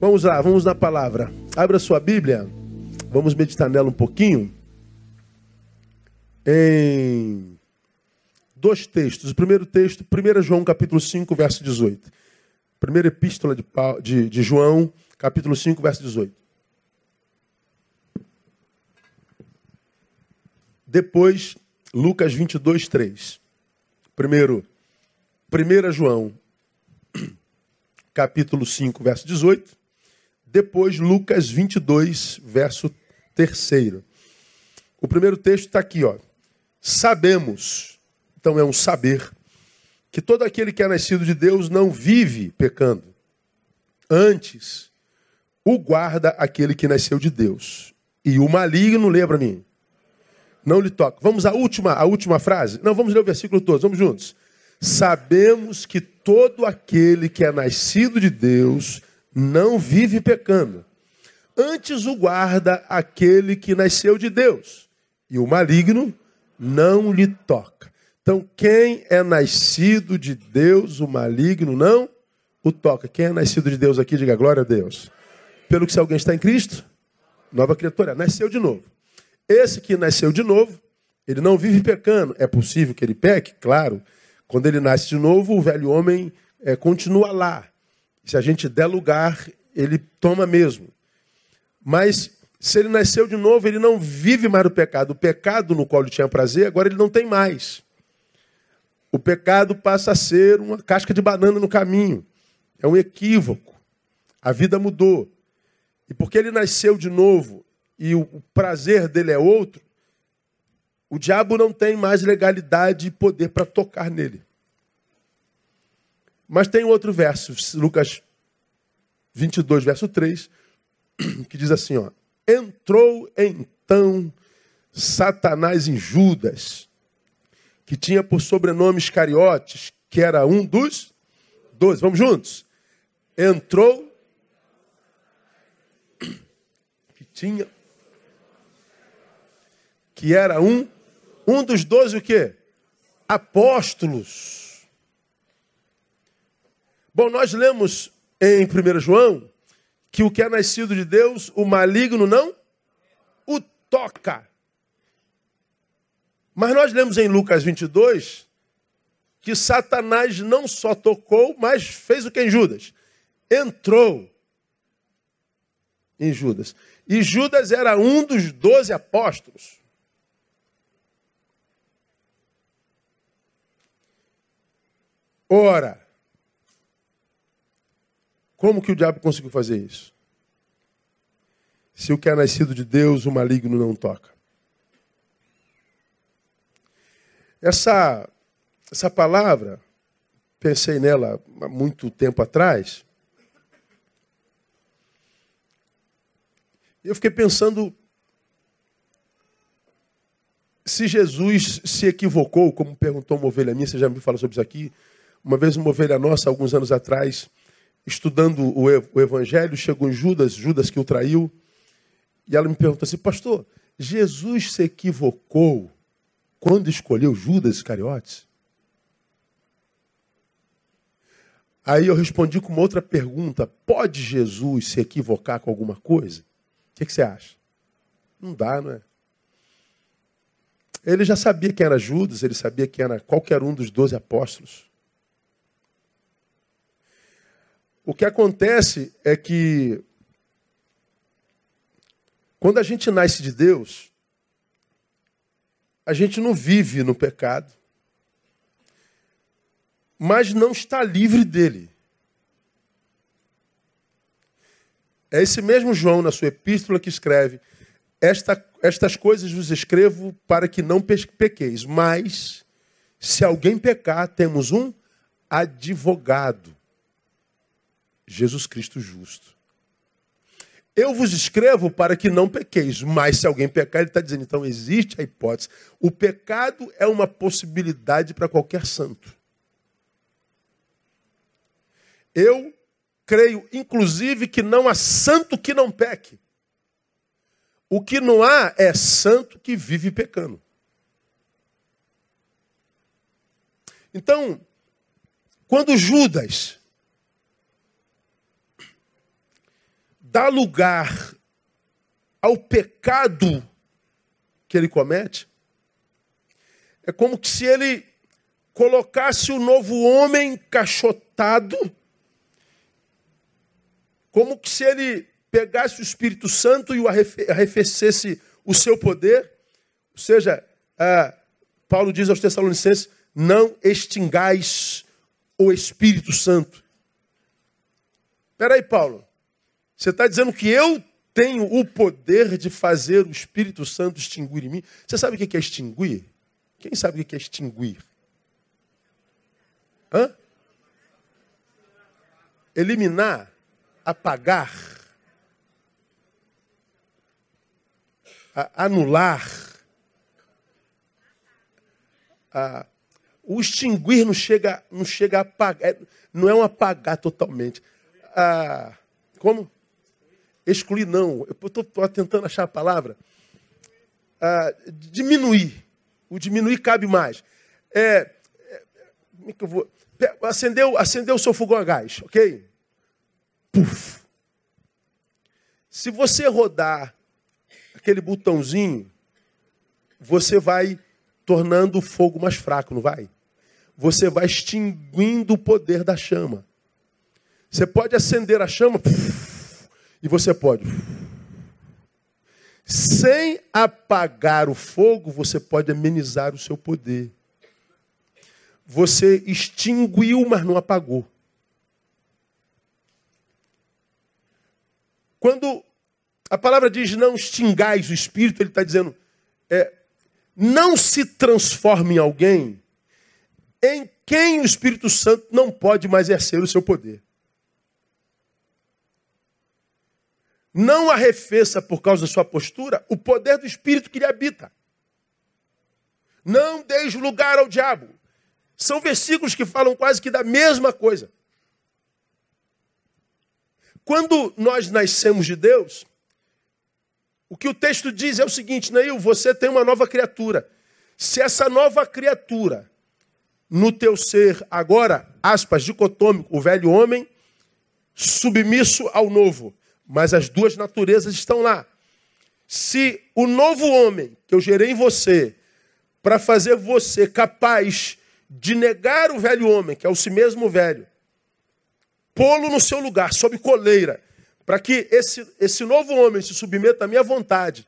Vamos lá, vamos na palavra. Abra sua Bíblia. Vamos meditar nela um pouquinho. Em dois textos. O primeiro texto, 1 João capítulo 5, verso 18. Primeira epístola de, de, de João, capítulo 5, verso 18. Depois, Lucas 22, 3. Primeiro, 1 João, capítulo 5, verso 18. Depois, Lucas 22, verso 3. O primeiro texto está aqui, ó. Sabemos, então é um saber, que todo aquele que é nascido de Deus não vive pecando. Antes, o guarda aquele que nasceu de Deus. E o maligno, lembra mim, não lhe toca. Vamos à última, à última frase? Não, vamos ler o versículo todo, vamos juntos. Sabemos que todo aquele que é nascido de Deus não vive pecando. Antes o guarda aquele que nasceu de Deus. E o maligno não lhe toca. Então, quem é nascido de Deus, o maligno não o toca. Quem é nascido de Deus aqui, diga glória a Deus. Pelo que se alguém está em Cristo, nova criatura, nasceu de novo. Esse que nasceu de novo, ele não vive pecando. É possível que ele peque? Claro. Quando ele nasce de novo, o velho homem é, continua lá. Se a gente der lugar, ele toma mesmo. Mas se ele nasceu de novo, ele não vive mais o pecado. O pecado no qual ele tinha prazer, agora ele não tem mais. O pecado passa a ser uma casca de banana no caminho. É um equívoco. A vida mudou. E porque ele nasceu de novo e o prazer dele é outro, o diabo não tem mais legalidade e poder para tocar nele. Mas tem outro verso, Lucas 22, verso 3, que diz assim, ó: Entrou então Satanás em Judas, que tinha por sobrenome Iscariotes, que era um dos doze. Vamos juntos? Entrou que tinha que era um um dos doze o quê? Apóstolos. Bom, nós lemos em 1 João que o que é nascido de Deus, o maligno não o toca. Mas nós lemos em Lucas 22 que Satanás não só tocou, mas fez o que em Judas? Entrou em Judas. E Judas era um dos doze apóstolos. Ora, como que o diabo conseguiu fazer isso? Se o que é nascido de Deus, o maligno não toca. Essa, essa palavra, pensei nela há muito tempo atrás. Eu fiquei pensando se Jesus se equivocou, como perguntou uma ovelha minha, você já me falou sobre isso aqui. Uma vez uma ovelha nossa, alguns anos atrás, estudando o Evangelho, chegou em Judas, Judas que o traiu, e ela me perguntou assim, pastor, Jesus se equivocou quando escolheu Judas Iscariotes? Aí eu respondi com uma outra pergunta: pode Jesus se equivocar com alguma coisa? O que, que, você acha? Não dá, não é? Ele já sabia quem era Judas, ele sabia quem era qualquer um dos doze apóstolos. O que acontece é que quando a gente nasce de Deus, a gente não vive no pecado, mas não está livre dele. É esse mesmo João, na sua epístola, que escreve: Esta, Estas coisas vos escrevo para que não pequeis, mas se alguém pecar, temos um advogado Jesus Cristo justo. Eu vos escrevo para que não pequeis, mas se alguém pecar, ele está dizendo, então existe a hipótese. O pecado é uma possibilidade para qualquer santo. Eu creio, inclusive, que não há santo que não peque. O que não há é santo que vive pecando. Então, quando Judas dá lugar ao pecado que ele comete, é como se ele colocasse o novo homem encaixotado, como se ele pegasse o Espírito Santo e o arrefecesse o seu poder. Ou seja, ah, Paulo diz aos Tessalonicenses: não extingais o Espírito Santo. Espera aí, Paulo. Você está dizendo que eu tenho o poder de fazer o Espírito Santo extinguir em mim? Você sabe o que é extinguir? Quem sabe o que é extinguir? Hã? Eliminar, apagar, anular. O extinguir não chega, não chega a apagar, é, não é um apagar totalmente. A, como? Excluir, não. Eu estou tentando achar a palavra. A, diminuir. O diminuir cabe mais. É, é, como é que eu vou? Acendeu, acendeu o seu fogão a gás, ok? Puf. Se você rodar aquele botãozinho, você vai tornando o fogo mais fraco, não vai? Você vai extinguindo o poder da chama. Você pode acender a chama puf, e você pode. Sem apagar o fogo, você pode amenizar o seu poder. Você extinguiu, mas não apagou. Quando a palavra diz não extingais o espírito, ele está dizendo é, não se transforme em alguém em quem o Espírito Santo não pode mais exercer o seu poder. Não arrefeça por causa da sua postura o poder do Espírito que lhe habita. Não deixe lugar ao diabo. São versículos que falam quase que da mesma coisa. Quando nós nascemos de Deus, o que o texto diz é o seguinte, Neil, você tem uma nova criatura. Se essa nova criatura, no teu ser agora, aspas, dicotômico, o velho homem, submisso ao novo, mas as duas naturezas estão lá. Se o novo homem que eu gerei em você, para fazer você capaz de negar o velho homem, que é o si mesmo velho, pô-lo no seu lugar, sob coleira, para que esse, esse novo homem se submeta à minha vontade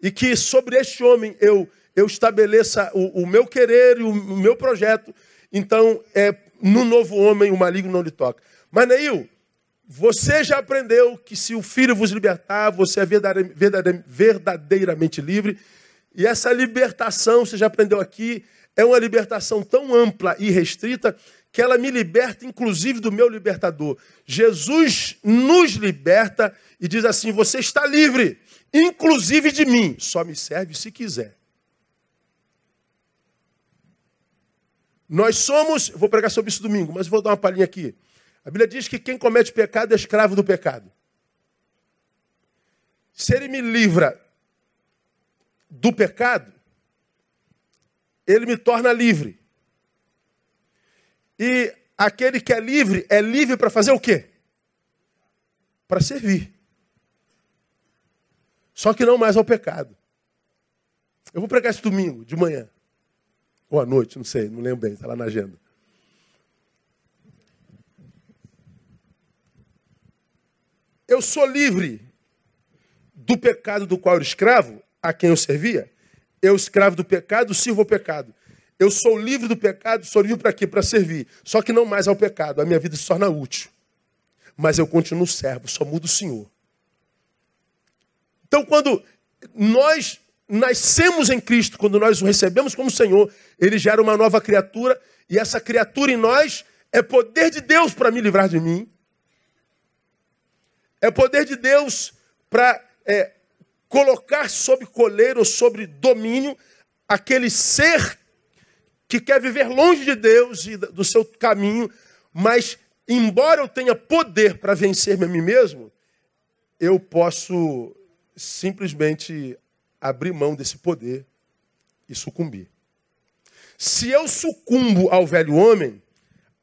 e que sobre este homem eu, eu estabeleça o, o meu querer e o, o, meu projeto, então é, no novo homem o maligno não lhe toca. Mas, Neil, você já aprendeu que se o filho vos libertar, você é verdadeiramente livre. E essa libertação, você já aprendeu aqui, é uma libertação tão ampla e restrita que ela me liberta, inclusive, do meu libertador. Jesus nos liberta e diz assim: você está livre, inclusive de mim, só me serve se quiser. Nós somos, vou pregar sobre isso domingo, mas vou dar uma palhinha aqui. A Bíblia diz que quem comete pecado é escravo do pecado. Se ele me livra do pecado, ele me torna livre. E aquele que é livre, é livre para fazer o quê? Para servir. Só que não mais ao pecado. Eu vou pregar esse domingo, de manhã. Ou à noite, não sei, não lembro bem, está lá na agenda. Eu sou livre do pecado do qual eu era escravo, a quem eu servia. Eu, escravo do pecado, sirvo ao pecado. Eu sou livre do pecado, sou livre para quê? Para servir. Só que não mais ao pecado. A minha vida se torna útil. Mas eu continuo servo, só mudo o Senhor. Então, quando nós nascemos em Cristo, quando nós o recebemos como Senhor, ele gera uma nova criatura, e essa criatura em nós é poder de Deus para me livrar de mim. É poder de Deus para é, colocar sob coleiro ou sobre domínio aquele ser que quer viver longe de Deus e do seu caminho, mas embora eu tenha poder para vencer-me a mim mesmo, eu posso simplesmente abrir mão desse poder e sucumbir. Se eu sucumbo ao velho homem,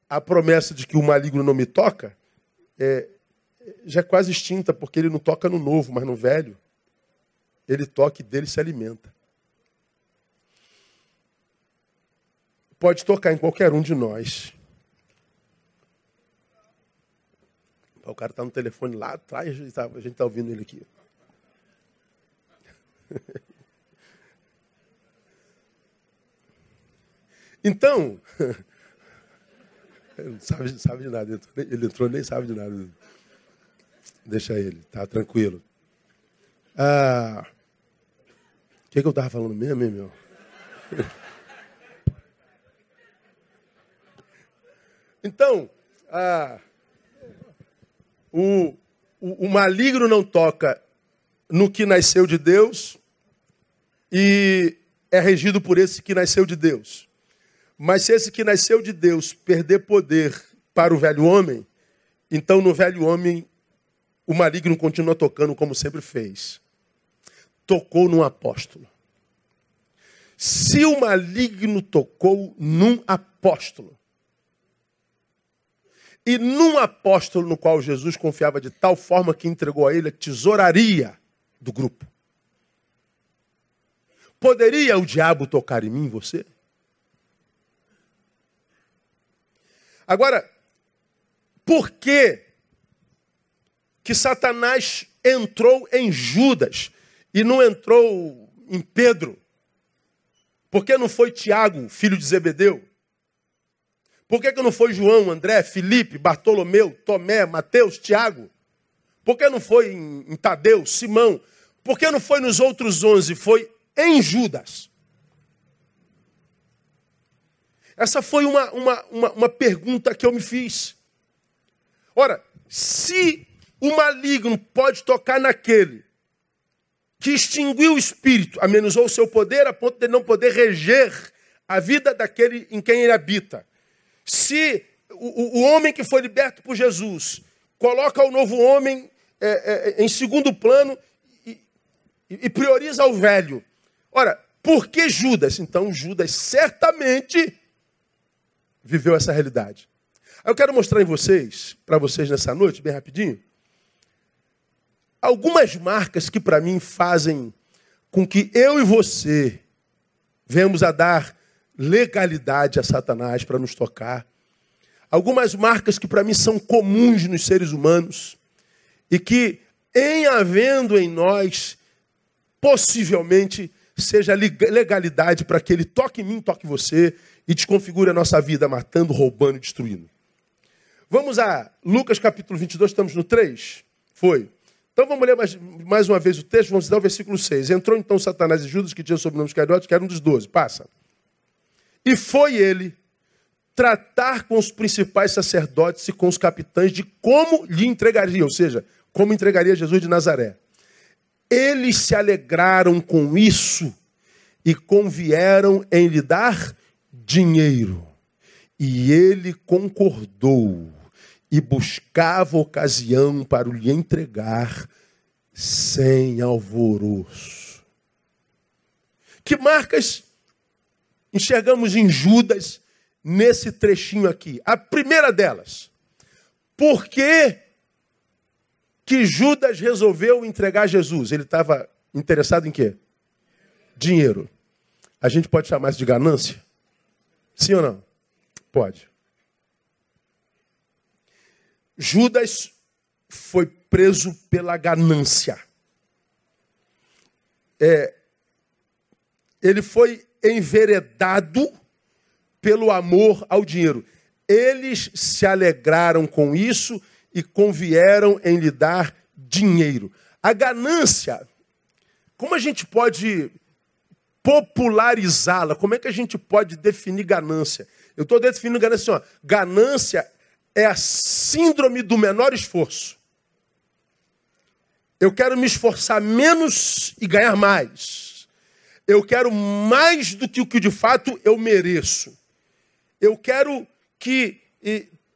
a promessa de que o maligno não me toca, é, já é quase extinta, porque ele não toca no novo, mas no velho, ele toca e dele se alimenta. Pode tocar em qualquer um de nós. O cara está no telefone lá atrás, a gente está tá ouvindo ele aqui. Então, ele não sabe, sabe de nada. Ele entrou nem sabe de nada. Deixa ele, tá tranquilo. Ah, o que, que eu estava falando mesmo, hein, meu? Então, ah, o, o, o maligno não toca no que nasceu de Deus e é regido por esse que nasceu de Deus. Mas se esse que nasceu de Deus perder poder para o velho homem, então no velho homem o maligno continua tocando como sempre fez. Tocou num apóstolo. Se o maligno tocou num apóstolo, e num apóstolo no qual Jesus confiava de tal forma que entregou a ele a tesouraria do grupo. Poderia o diabo tocar em mim, você? Agora, por que que Satanás entrou em Judas e não entrou em Pedro? Por que não foi Tiago, filho de Zebedeu? Por que, que não foi João, André, Felipe, Bartolomeu, Tomé, Mateus, Tiago? Por que não foi em, em Tadeu, Simão? Por que não foi nos outros onze? Foi em Judas. Essa foi uma, uma, uma, uma pergunta que eu me fiz. Ora, se o maligno pode tocar naquele que extinguiu o espírito, amenizou o seu poder a ponto de não poder reger a vida daquele em quem ele habita. Se o, o homem que foi liberto por Jesus coloca o novo homem é, é, em segundo plano e, e prioriza o velho. Ora, por que Judas? Então, Judas certamente viveu essa realidade. Eu quero mostrar em vocês, para vocês nessa noite, bem rapidinho, algumas marcas que para mim fazem com que eu e você venhamos a dar legalidade a Satanás para nos tocar. Algumas marcas que para mim são comuns nos seres humanos e que, em havendo em nós, possivelmente seja legalidade para que ele toque em mim, toque você e desconfigure a nossa vida, matando, roubando e destruindo. Vamos a Lucas capítulo 22, estamos no 3? Foi. Então vamos ler mais, mais uma vez o texto, vamos dar o versículo 6. Entrou então Satanás e Judas, que tinha o sobrenome Iscariotes, que era um dos doze. Passa. E foi ele tratar com os principais sacerdotes e com os capitães de como lhe entregaria, ou seja, como entregaria Jesus de Nazaré. Eles se alegraram com isso e convieram em lhe dar dinheiro. E ele concordou e buscava ocasião para lhe entregar sem alvoroço. Que marcas enxergamos em Judas nesse trechinho aqui. A primeira delas, por que, que Judas resolveu entregar Jesus? Ele estava interessado em quê? Dinheiro. A gente pode chamar isso de ganância? Sim ou não? Pode. Judas foi preso pela ganância. É, ele foi enveredado pelo amor ao dinheiro. Eles se alegraram com isso e convieram em lhe dar dinheiro. A ganância, como a gente pode popularizá-la? Como é que a gente pode definir ganância? Eu estou definindo ganância assim, ó. ganância é a síndrome do menor esforço. Eu quero me esforçar menos e ganhar mais. Eu quero mais do que o que de fato eu mereço. Eu quero que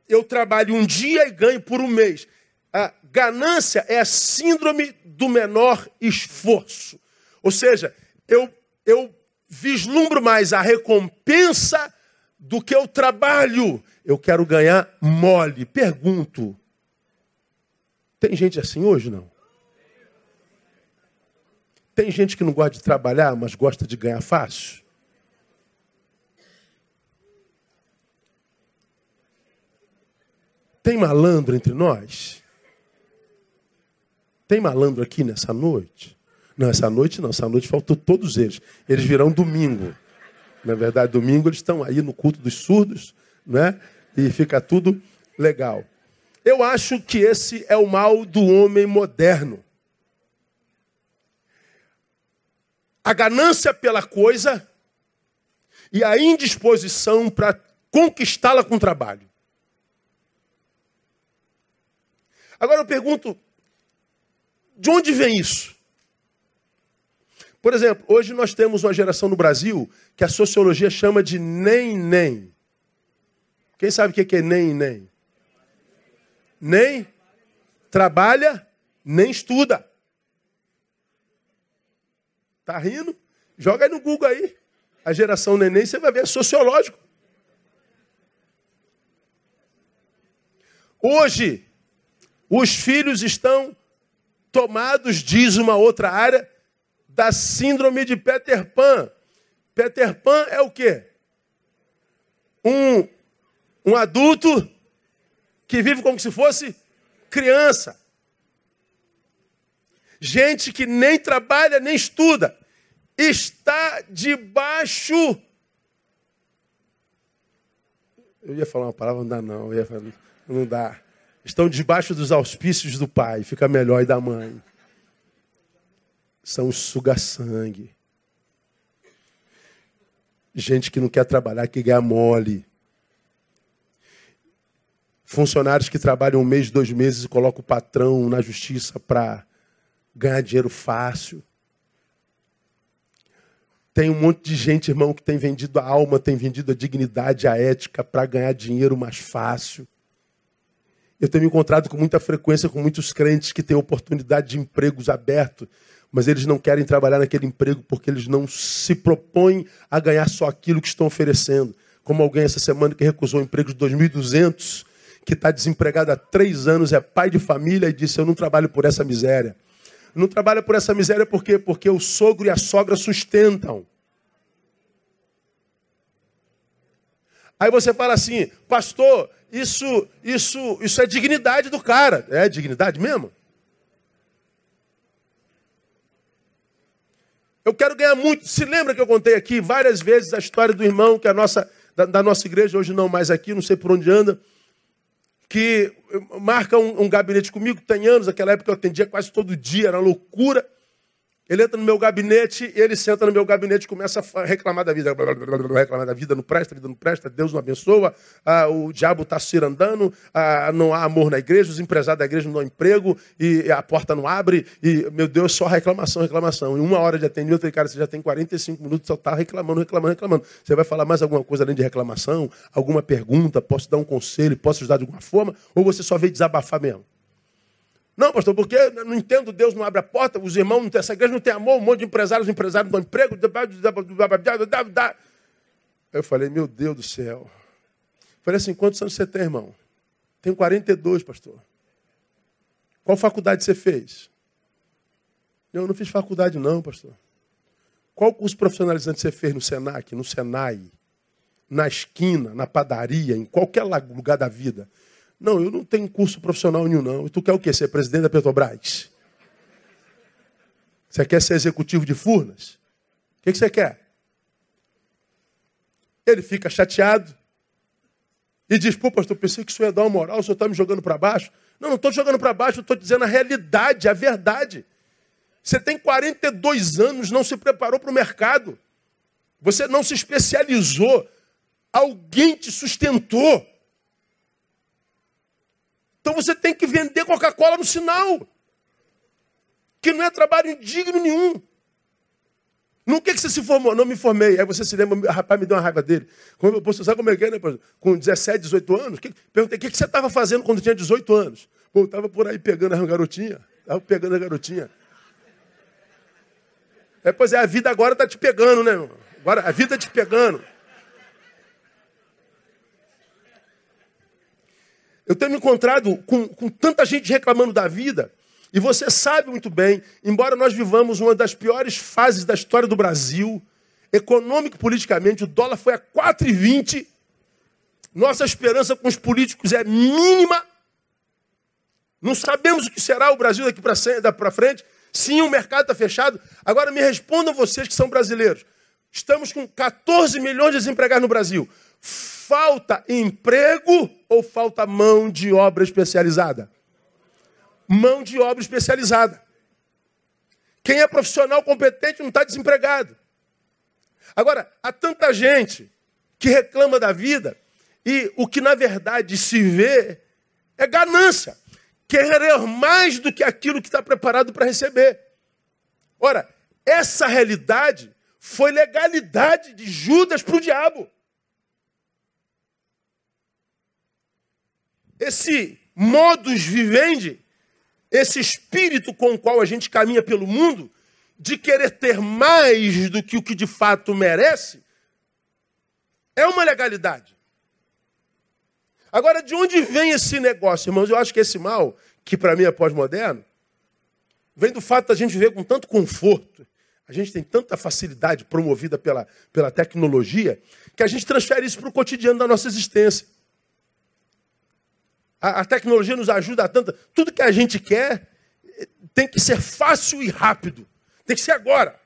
eu trabalhe um dia e ganhe por um mês. A ganância é a síndrome do menor esforço. Ou seja, eu, eu vislumbro mais a recompensa do que o trabalho. Eu quero ganhar mole. Pergunto: Tem gente assim hoje, não? Tem gente que não gosta de trabalhar, mas gosta de ganhar fácil? Tem malandro entre nós? Tem malandro aqui nessa noite? Não, essa noite não, essa noite faltou todos eles. Eles virão domingo. Na verdade, domingo eles estão aí no culto dos surdos, né? E fica tudo legal. Eu acho que esse é o mal do homem moderno. A ganância pela coisa e a indisposição para conquistá-la com trabalho. Agora eu pergunto, de onde vem isso? Por exemplo, hoje nós temos uma geração no Brasil que a sociologia chama de nem-nem. Quem sabe o que é nem-nem? Nem trabalha, nem estuda. Tá rindo? Joga aí no Google aí. A geração neném, você vai ver, é sociológico. Hoje, os filhos estão tomados, diz uma outra área, da síndrome de Peter Pan. Peter Pan é o quê? Um, um adulto que vive como se fosse criança. Gente que nem trabalha, nem estuda. Está debaixo. Eu ia falar uma palavra, não dá não. Falar, não dá estão debaixo dos auspícios do pai, fica melhor e da mãe. São suga-sangue. Gente que não quer trabalhar, que ganha mole. Funcionários que trabalham um mês, dois meses e colocam o patrão na justiça para ganhar dinheiro fácil. Tem um monte de gente, irmão, que tem vendido a alma, tem vendido a dignidade, a ética para ganhar dinheiro mais fácil. Eu tenho me encontrado com muita frequência com muitos crentes que têm oportunidade de empregos abertos, mas eles não querem trabalhar naquele emprego porque eles não se propõem a ganhar só aquilo que estão oferecendo. Como alguém essa semana que recusou um emprego de 2.200, que está desempregado há três anos, é pai de família e disse: Eu não trabalho por essa miséria. Não trabalha por essa miséria por quê? Porque o sogro e a sogra sustentam. Aí você fala assim, pastor, isso, isso, isso é dignidade do cara. É dignidade mesmo? Eu quero ganhar muito. Se lembra que eu contei aqui várias vezes a história do irmão que a nossa, da, da nossa igreja, hoje não mais aqui, não sei por onde anda, que marca um, um gabinete comigo, tem anos, naquela época eu atendia quase todo dia, era loucura. Ele entra no meu gabinete, ele senta no meu gabinete e começa a reclamar da vida. Reclamar da vida não presta, vida não presta, Deus não abençoa, ah, o diabo está cirandando, ah, não há amor na igreja, os empresários da igreja não dão emprego, e a porta não abre, e, meu Deus, só reclamação, reclamação. Em uma hora de atendimento, eu cara, você já tem 45 minutos, só está reclamando, reclamando, reclamando. Você vai falar mais alguma coisa além de reclamação? Alguma pergunta? Posso dar um conselho? Posso ajudar de alguma forma? Ou você só veio desabafar mesmo? Não, pastor, porque não entendo, Deus não abre a porta, os irmãos, essa igreja não tem amor, um monte de empresários, empresários não dão emprego. Eu falei, meu Deus do céu. falei assim, quantos anos você tem, irmão? Tenho 42, pastor. Qual faculdade você fez? Eu não fiz faculdade não, pastor. Qual curso profissionalizante você fez no Senac, no Senai, na esquina, na padaria, em qualquer lugar da vida? Não, eu não tenho curso profissional nenhum, não. E tu quer o quê? Ser presidente da Petrobras? Você quer ser executivo de Furnas? O que, que você quer? Ele fica chateado e diz: Pô, pastor, pensei que isso ia dar uma moral, o senhor está me jogando para baixo. Não, não estou jogando para baixo, estou dizendo a realidade, a verdade. Você tem 42 anos, não se preparou para o mercado. Você não se especializou. Alguém te sustentou. Então você tem que vender Coca-Cola no sinal. Que não é trabalho indigno nenhum. No que, que você se formou? Não me formei. Aí você se lembra, rapaz, me deu uma raiva dele. Como, você sabe como é que é, né? Com 17, 18 anos? Que, perguntei, o que, que você estava fazendo quando tinha 18 anos? Pô, eu estava por aí pegando a garotinha. Estava pegando a garotinha. É, pois é, a vida agora está te pegando, né? Agora a vida te pegando. Eu tenho me encontrado com, com tanta gente reclamando da vida, e você sabe muito bem, embora nós vivamos uma das piores fases da história do Brasil, econômico politicamente, o dólar foi a 4,20. Nossa esperança com os políticos é mínima. Não sabemos o que será o Brasil daqui para frente. Sim, o mercado está fechado. Agora me respondam vocês que são brasileiros. Estamos com 14 milhões de desempregados no Brasil. Falta emprego ou falta mão de obra especializada? Mão de obra especializada. Quem é profissional competente não está desempregado. Agora, há tanta gente que reclama da vida e o que na verdade se vê é ganância. Querer mais do que aquilo que está preparado para receber. Ora, essa realidade foi legalidade de Judas para o diabo. Esse modus vivendi, esse espírito com o qual a gente caminha pelo mundo, de querer ter mais do que o que de fato merece, é uma legalidade. Agora, de onde vem esse negócio, irmãos? Eu acho que esse mal, que para mim é pós-moderno, vem do fato da gente viver com tanto conforto, a gente tem tanta facilidade promovida pela, pela tecnologia que a gente transfere isso para o cotidiano da nossa existência. A, a, tecnologia nos ajuda a tanto. Tudo que a gente quer eh, tem que ser fácil e rápido. Tem que ser agora.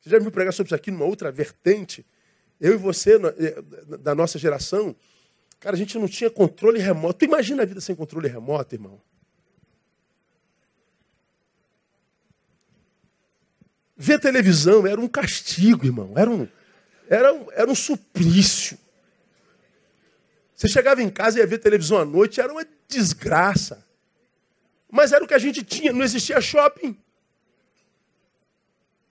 Você já viu pregar sobre isso aqui numa outra vertente? Eu e você, eh, da nossa geração, cara, a gente não tinha controle remoto. Tu imagina a vida sem controle remoto, irmão? Ver televisão era um castigo, irmão. Era um, era um, era um suplício. Você chegava em casa e ia ver televisão à noite, era uma desgraça. Mas era o que a gente tinha, não existia shopping.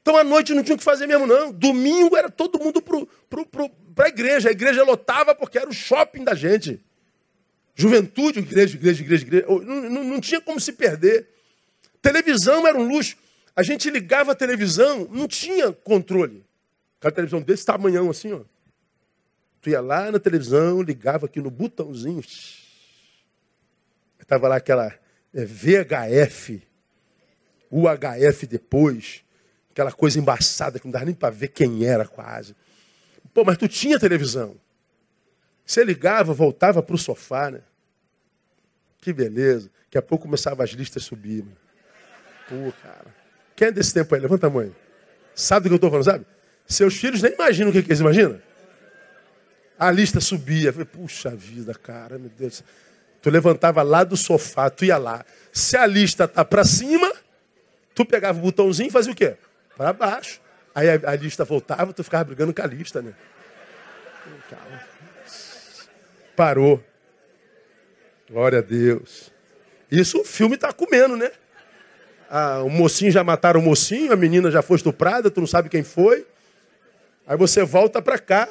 Então à noite não tinha o que fazer mesmo, não. Domingo era todo mundo para a igreja. A igreja lotava porque era o shopping da gente. Juventude, igreja, igreja, igreja, igreja. Não, não, não tinha como se perder. Televisão era um luxo. A gente ligava a televisão, não tinha controle. Aquela televisão desse tamanhão assim, ó. Tu ia lá na televisão, ligava aqui no botãozinho. Estava lá aquela é, VHF, UHF depois, aquela coisa embaçada que não dava nem para ver quem era quase. Pô, mas tu tinha televisão. Você ligava, voltava para o sofá, né? Que beleza. Daqui a pouco começava as listas a subir. Pô, cara. Quem é desse tempo aí? Levanta a mãe. Sabe do que eu estou falando, sabe? Seus filhos nem imaginam o que, que eles imaginam. A lista subia. puxa vida, cara, meu Deus. Tu levantava lá do sofá, tu ia lá. Se a lista tá para cima, tu pegava o botãozinho e fazia o quê? Para baixo. Aí a, a, lista voltava, tu ficava brigando com a lista, né? Parou. Glória a Deus. Isso o filme está comendo, né? Ah, o mocinho já mataram o mocinho, a menina já foi estuprada, tu não sabe quem foi. Aí você volta para cá.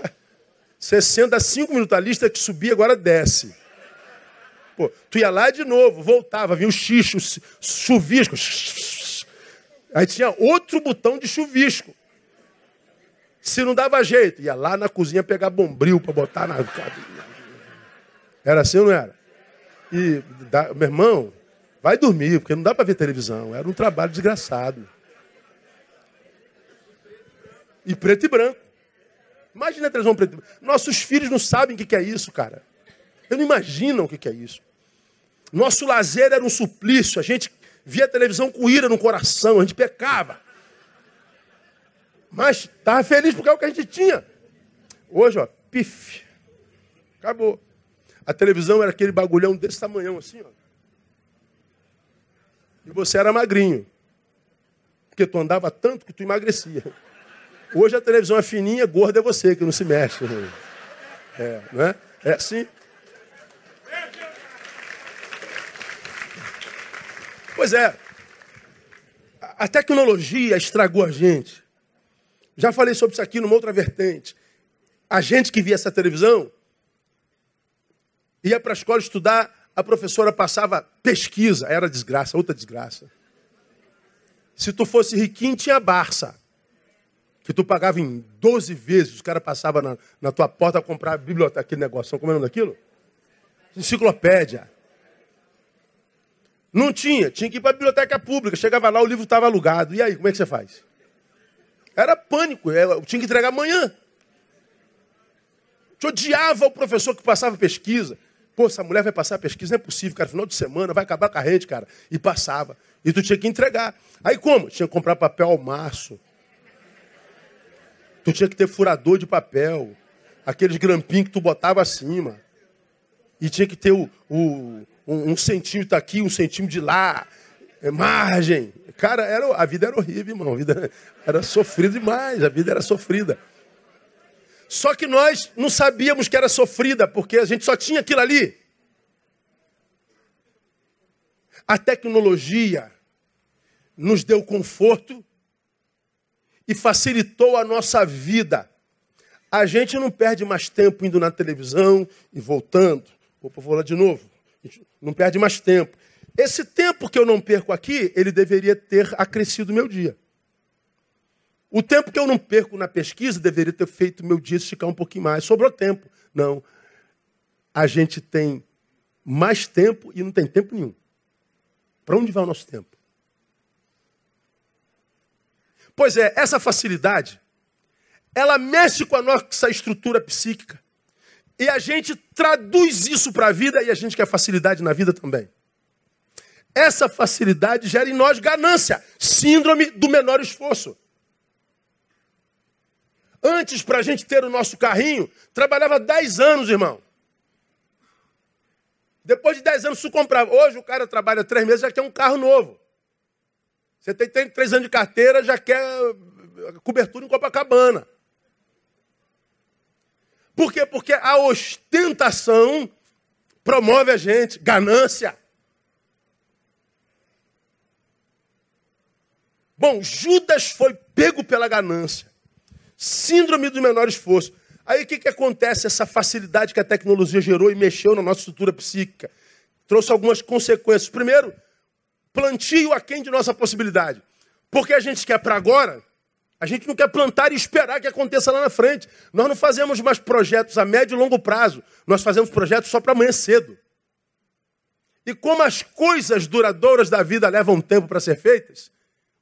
Você senta cinco minutos, a lista que subia agora desce. Pô, tu ia lá de novo, voltava, vinha o xixo, chuvisco. Aí tinha outro botão de chuvisco. Se não dava jeito, ia lá na cozinha pegar bombril para botar na. Era assim ou não era? E, meu irmão, Vai dormir, porque não dá para ver televisão. Era um trabalho desgraçado. E preto e branco. Imagina a televisão preto e branco. Nossos filhos não sabem o que é isso, cara. Eles não imaginam o que é isso. Nosso lazer era um suplício. A gente via a televisão com ira no coração. A gente pecava. Mas estava feliz porque é o que a gente tinha. Hoje, ó, pif. Acabou. A televisão era aquele bagulhão desse tamanhão assim, ó. E você era magrinho. Porque tu andava tanto que tu emagrecia. Hoje a televisão é fininha, gorda é você que não se mexe. É, não é? É assim. Pois é. A tecnologia estragou a gente. Já falei sobre isso aqui numa outra vertente. A gente que via essa televisão ia para a escola estudar a professora passava pesquisa, era desgraça, outra desgraça. Se tu fosse riquinho, tinha Barça. Que tu pagava em 12 vezes, os caras passavam na, na, tua porta a comprar a biblioteca, aquele negócio. Como é o nome daquilo? enciclopédia. Não tinha, tinha que ir para a biblioteca pública. Chegava lá, o livro estava alugado. E aí, como é que você faz? Era pânico, eu tinha que entregar amanhã. Te odiava o professor que passava pesquisa. Pô, essa mulher vai passar pesquisa, não é possível, cara. Final de semana, vai acabar com a rede, cara. E passava. E tu tinha que entregar. Aí como? Tinha que comprar papel ao maço. Tu tinha que ter furador de papel. Aqueles grampinhos que tu botava acima. E tinha que ter o, o um, um centímetro aqui, um centímetro de lá. É margem. Cara, era, a vida era horrível, irmão. A vida era sofrida demais. A vida era sofrida. Só que nós não sabíamos que era sofrida, porque a gente só tinha aquilo ali. A tecnologia nos deu conforto e facilitou a nossa vida. A gente não perde mais tempo indo na televisão e voltando. Opa, vou lá de novo. Não perde mais tempo. Esse tempo que eu não perco aqui, ele deveria ter acrescido meu dia. O tempo que eu não perco na pesquisa deveria ter feito meu dia esticar um pouquinho mais. Sobrou tempo. Não. A gente tem mais tempo e não tem tempo nenhum. Para onde vai o nosso tempo? Pois é, essa facilidade, ela mexe com a nossa estrutura psíquica. E a gente traduz isso para a vida e a gente quer facilidade na vida também. Essa facilidade gera em nós ganância, síndrome do menor esforço. Antes, para a gente ter o nosso carrinho, trabalhava 10 anos, irmão. Depois de 10 anos, você comprava. Hoje o cara trabalha 3 meses já quer um carro novo. Você tem 3 anos de carteira, já quer cobertura em Copacabana. Por quê? Porque a ostentação promove a gente, ganância. Bom, Judas foi pego pela ganância. Síndrome do menor esforço. Aí o que, que acontece? Essa facilidade que a tecnologia gerou e mexeu na nossa estrutura psíquica. Trouxe algumas consequências. Primeiro, plantio aquém de nossa possibilidade. Porque a gente quer para agora, a gente não quer plantar e esperar que aconteça lá na frente. Nós não fazemos mais projetos a médio e longo prazo. Nós fazemos projetos só para amanhã cedo. E como as coisas duradouras da vida levam tempo para ser feitas,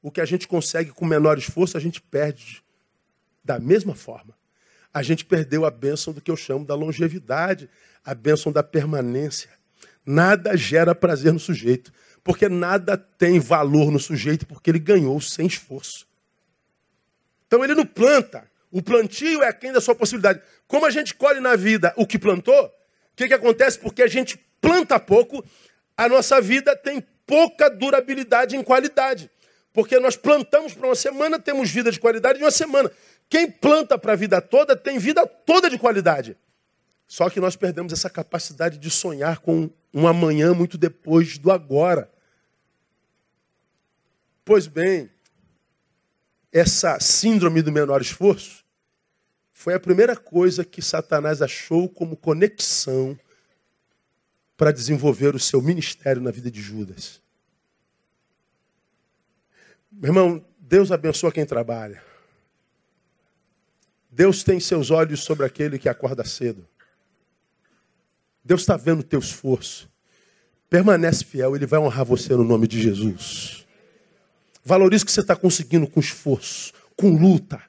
o que a gente consegue com menor esforço, a gente perde da mesma forma, a gente perdeu a bênção do que eu chamo da longevidade, a bênção da permanência. Nada gera prazer no sujeito, porque nada tem valor no sujeito, porque ele ganhou sem esforço. Então ele não planta. O plantio é quem da sua possibilidade. Como a gente colhe na vida o que plantou, o que, que acontece? Porque a gente planta pouco, a nossa vida tem pouca durabilidade em qualidade. Porque nós plantamos para uma semana, temos vida de qualidade de uma semana. Quem planta para a vida toda tem vida toda de qualidade. Só que nós perdemos essa capacidade de sonhar com um amanhã muito depois do agora. Pois bem, essa síndrome do menor esforço foi a primeira coisa que Satanás achou como conexão para desenvolver o seu ministério na vida de Judas. Meu irmão, Deus abençoa quem trabalha. Deus tem seus olhos sobre aquele que acorda cedo. Deus está vendo o teu esforço. Permanece fiel, Ele vai honrar você no nome de Jesus. Valorize o que você está conseguindo com esforço, com luta.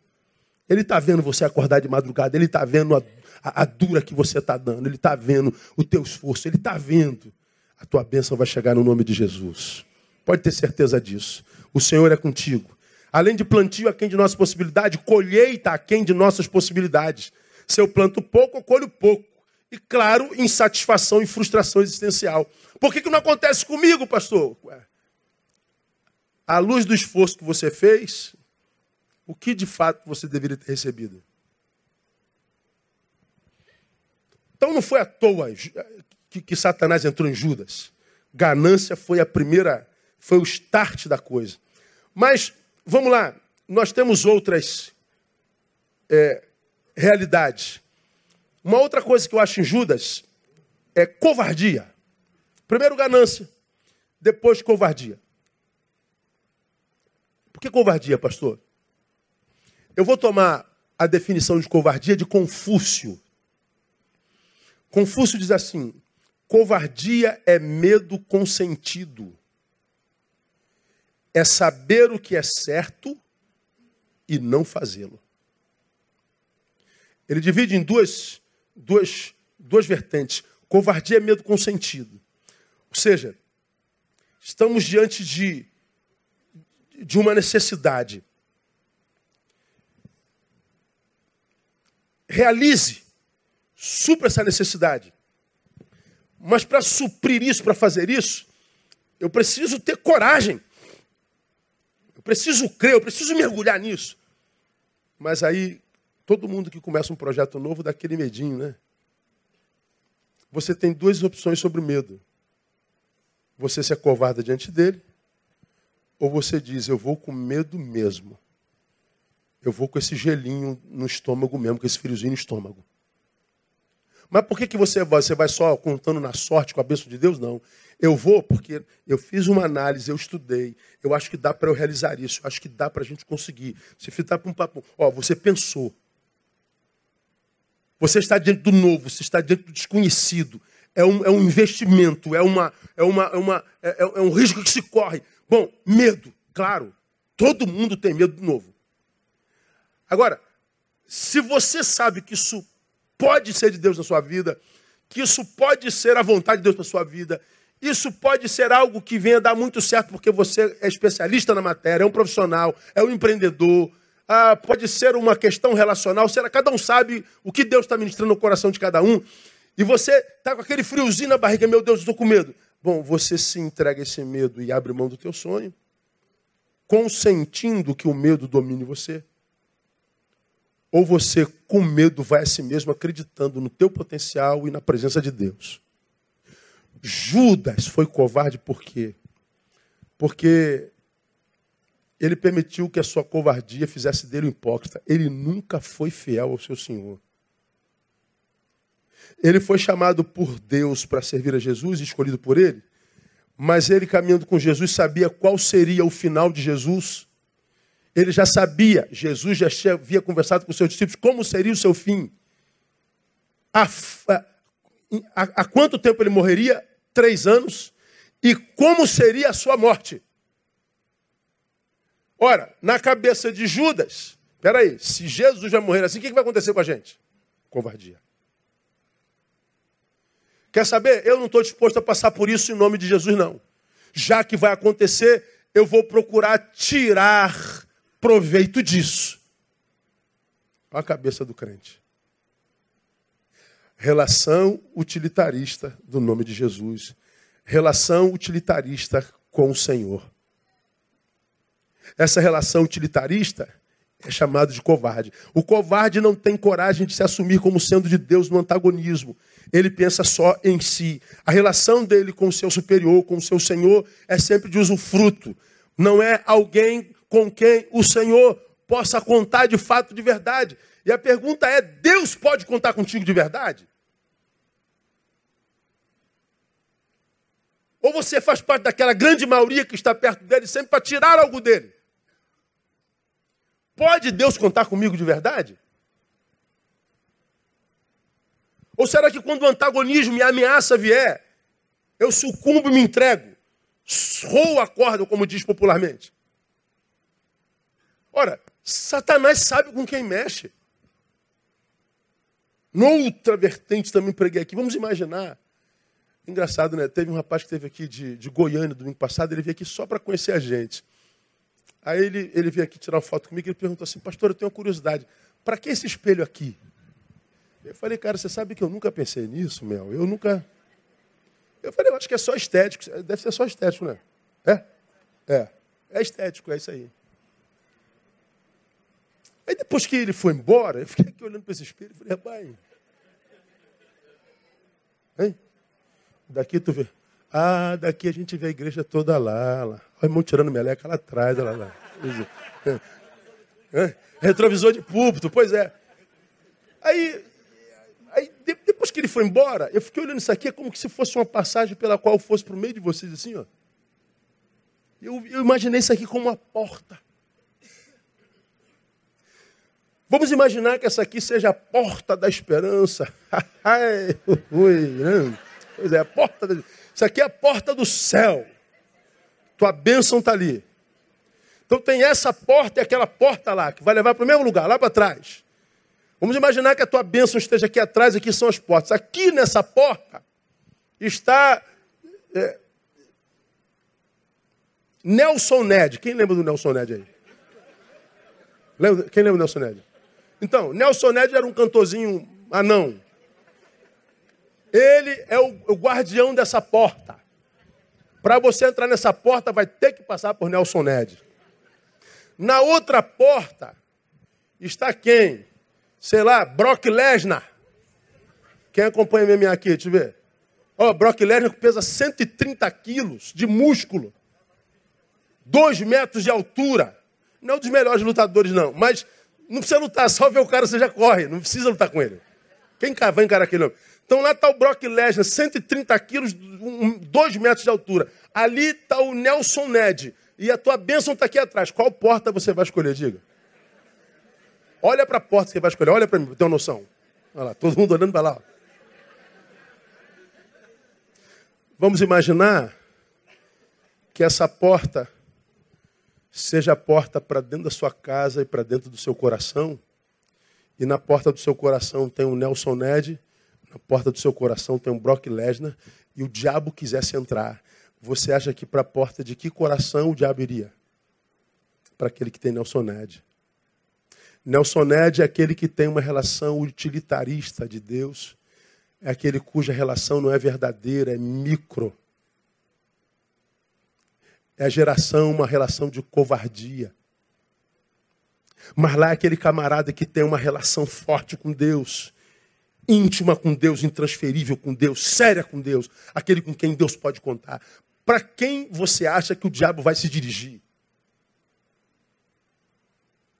Ele está vendo você acordar de madrugada, Ele está vendo a, a, a, dura que você está dando, Ele está vendo o teu esforço, Ele está vendo. A tua bênção vai chegar no nome de Jesus. Pode ter certeza disso. O Senhor é contigo. Além de plantio aquém de nossas possibilidades, colheita aquém de nossas possibilidades. Se eu planto pouco, eu colho pouco. E claro, insatisfação e frustração existencial. Por que, que não acontece comigo, pastor? À luz do esforço que você fez, o que de fato você deveria ter recebido? Então não foi à toa que, que Satanás entrou em Judas. Ganância foi a primeira, foi o start da coisa. Mas Vamos lá, nós temos outras é, realidades. Uma outra coisa que eu acho em Judas é covardia. Primeiro ganância, depois covardia. Por que covardia, pastor? Eu vou tomar a definição de covardia de Confúcio. Confúcio diz assim: Covardia é medo consentido. É saber o que é certo e não fazê-lo. Ele divide em duas, duas, duas vertentes. Covardia é medo consentido. Ou seja, estamos diante de, de uma necessidade. Realize, supra essa necessidade. Mas para suprir isso, para fazer isso, eu preciso ter coragem. Preciso crer, eu preciso mergulhar nisso. Mas aí, todo mundo que começa um projeto novo dá aquele medinho, né? Você tem duas opções sobre o medo. Você se acovarda diante dele, ou você diz, eu vou com medo mesmo. Eu vou com esse gelinho no estômago mesmo, com esse friozinho no estômago. Mas por que, que você vai? Você vai só contando na sorte com a bênção de Deus? Não. Eu vou porque eu fiz uma análise, eu estudei. Eu acho que dá para eu realizar isso. Eu acho que dá para a gente conseguir. Se ficar para um papo. Ó, você pensou. Você está diante do novo, você está diante do desconhecido. É um, é um investimento, é, uma, é, uma, é, uma, é, é um risco que se corre. Bom, medo, claro. Todo mundo tem medo do novo. Agora, se você sabe que isso pode ser de Deus na sua vida, que isso pode ser a vontade de Deus na sua vida, isso pode ser algo que venha dar muito certo porque você é especialista na matéria, é um profissional, é um empreendedor, ah, pode ser uma questão relacional, será, cada um sabe o que Deus está ministrando no coração de cada um, e você está com aquele friozinho na barriga, meu Deus, estou com medo. Bom, você se entrega a esse medo e abre mão do teu sonho, consentindo que o medo domine você. Ou você, com medo, vai a si mesmo acreditando no teu potencial e na presença de Deus. Judas foi covarde por quê? Porque ele permitiu que a sua covardia fizesse dele um hipócrita. Ele nunca foi fiel ao seu Senhor. Ele foi chamado por Deus para servir a Jesus, escolhido por ele, mas ele, caminhando com Jesus, sabia qual seria o final de Jesus. Ele já sabia, Jesus já havia conversado com seus discípulos, como seria o seu fim. Há, há, quanto tempo ele morreria? Três anos. E como seria a sua morte? Ora, na cabeça de Judas, peraí, se Jesus vai morrer assim, o que vai acontecer com a gente? Covardia. Quer saber? Eu não estou disposto a passar por isso em nome de Jesus, não. Já que vai acontecer, eu vou procurar tirar proveito disso. Olha a cabeça do crente. Relação utilitarista do nome de Jesus. Relação utilitarista com o Senhor. Essa relação utilitarista é chamado de covarde. O covarde não tem coragem de se assumir como sendo de Deus no antagonismo. Ele pensa só em si. A relação dele com o seu superior, com o seu Senhor, é sempre de usufruto. Não é alguém com quem o Senhor possa contar de fato de verdade. E a pergunta é: Deus pode contar contigo de verdade? Ou você faz parte daquela grande maioria que está perto dele sempre para tirar algo dele? Pode Deus contar comigo de verdade? Ou será que quando o antagonismo e a ameaça vier, eu sucumbo e me entrego? Roo a corda, como diz popularmente. Ora, Satanás sabe com quem mexe. Noutra vertente também preguei aqui. Vamos imaginar. Engraçado, né? Teve um rapaz que esteve aqui de, de Goiânia domingo passado, ele veio aqui só para conhecer a gente. Aí ele, ele veio aqui tirar uma foto comigo e ele perguntou assim, pastor, eu tenho uma curiosidade. Para que esse espelho aqui? Eu falei, cara, você sabe que eu nunca pensei nisso, Mel? Eu nunca. Eu falei, eu acho que é só estético. Deve ser só estético, né? É? É. É estético, é isso aí. Aí depois que ele foi embora, eu fiquei aqui olhando para esse espelho e falei, rapaz. Hein? Daqui tu vê. Ah, daqui a gente vê a igreja toda lá. lá. Olha o irmão tirando meleca lá atrás, lá, lá. Retrovisor de púlpito, pois é. Aí, aí, depois que ele foi embora, eu fiquei olhando isso aqui, é como se fosse uma passagem pela qual eu fosse para o meio de vocês, assim, ó. Eu, eu imaginei isso aqui como uma porta. Vamos imaginar que essa aqui seja a porta da esperança. Né? Pois é, a porta. De... Isso aqui é a porta do céu. Tua bênção está ali. Então tem essa porta e aquela porta lá, que vai levar para o mesmo lugar, lá para trás. Vamos imaginar que a tua bênção esteja aqui atrás, aqui são as portas. Aqui nessa porta está é, Nelson Ned. Quem lembra do Nelson Ned aí? Quem lembra do Nelson Ned? Então, Nelson Ned era um cantorzinho anão. Ele é o, o guardião dessa porta. Para você entrar nessa porta, vai ter que passar por Nelson Ned. Na outra porta está quem? Sei lá, Brock Lesnar. Quem acompanha MMA aqui? Deixa eu ver. Ó, oh, Brock Lesnar pesa 130 quilos de músculo. 2 metros de altura. Não é um dos melhores lutadores, não. Mas não precisa lutar, só ver o cara, você já corre. Não precisa lutar com ele. Quem vai encarar aquele homem? Então lá está o Brock Lesnar, 130 quilos, 2 metros de altura. Ali está o Nelson Ned. E a tua bênção está aqui atrás. Qual porta você vai escolher, diga? Olha para a porta que você vai escolher. Olha para mim, ter uma noção. Olha lá, todo mundo olhando para lá. Vamos imaginar que essa porta seja a porta para dentro da sua casa e para dentro do seu coração. E na porta do seu coração tem um Nelson Ned, na porta do seu coração tem um Brock Lesnar, e o diabo quisesse entrar. Você acha que para a porta de que coração o diabo iria? Para aquele que tem Nelson Ned. Nelson Ned é aquele que tem uma relação utilitarista de Deus, é aquele cuja relação não é verdadeira, é micro. É a geração, uma relação de covardia. Mas lá é aquele camarada que tem uma relação forte com Deus, íntima com Deus, intransferível com Deus, séria com Deus, aquele com quem Deus pode contar. Para quem você acha que o diabo vai se dirigir?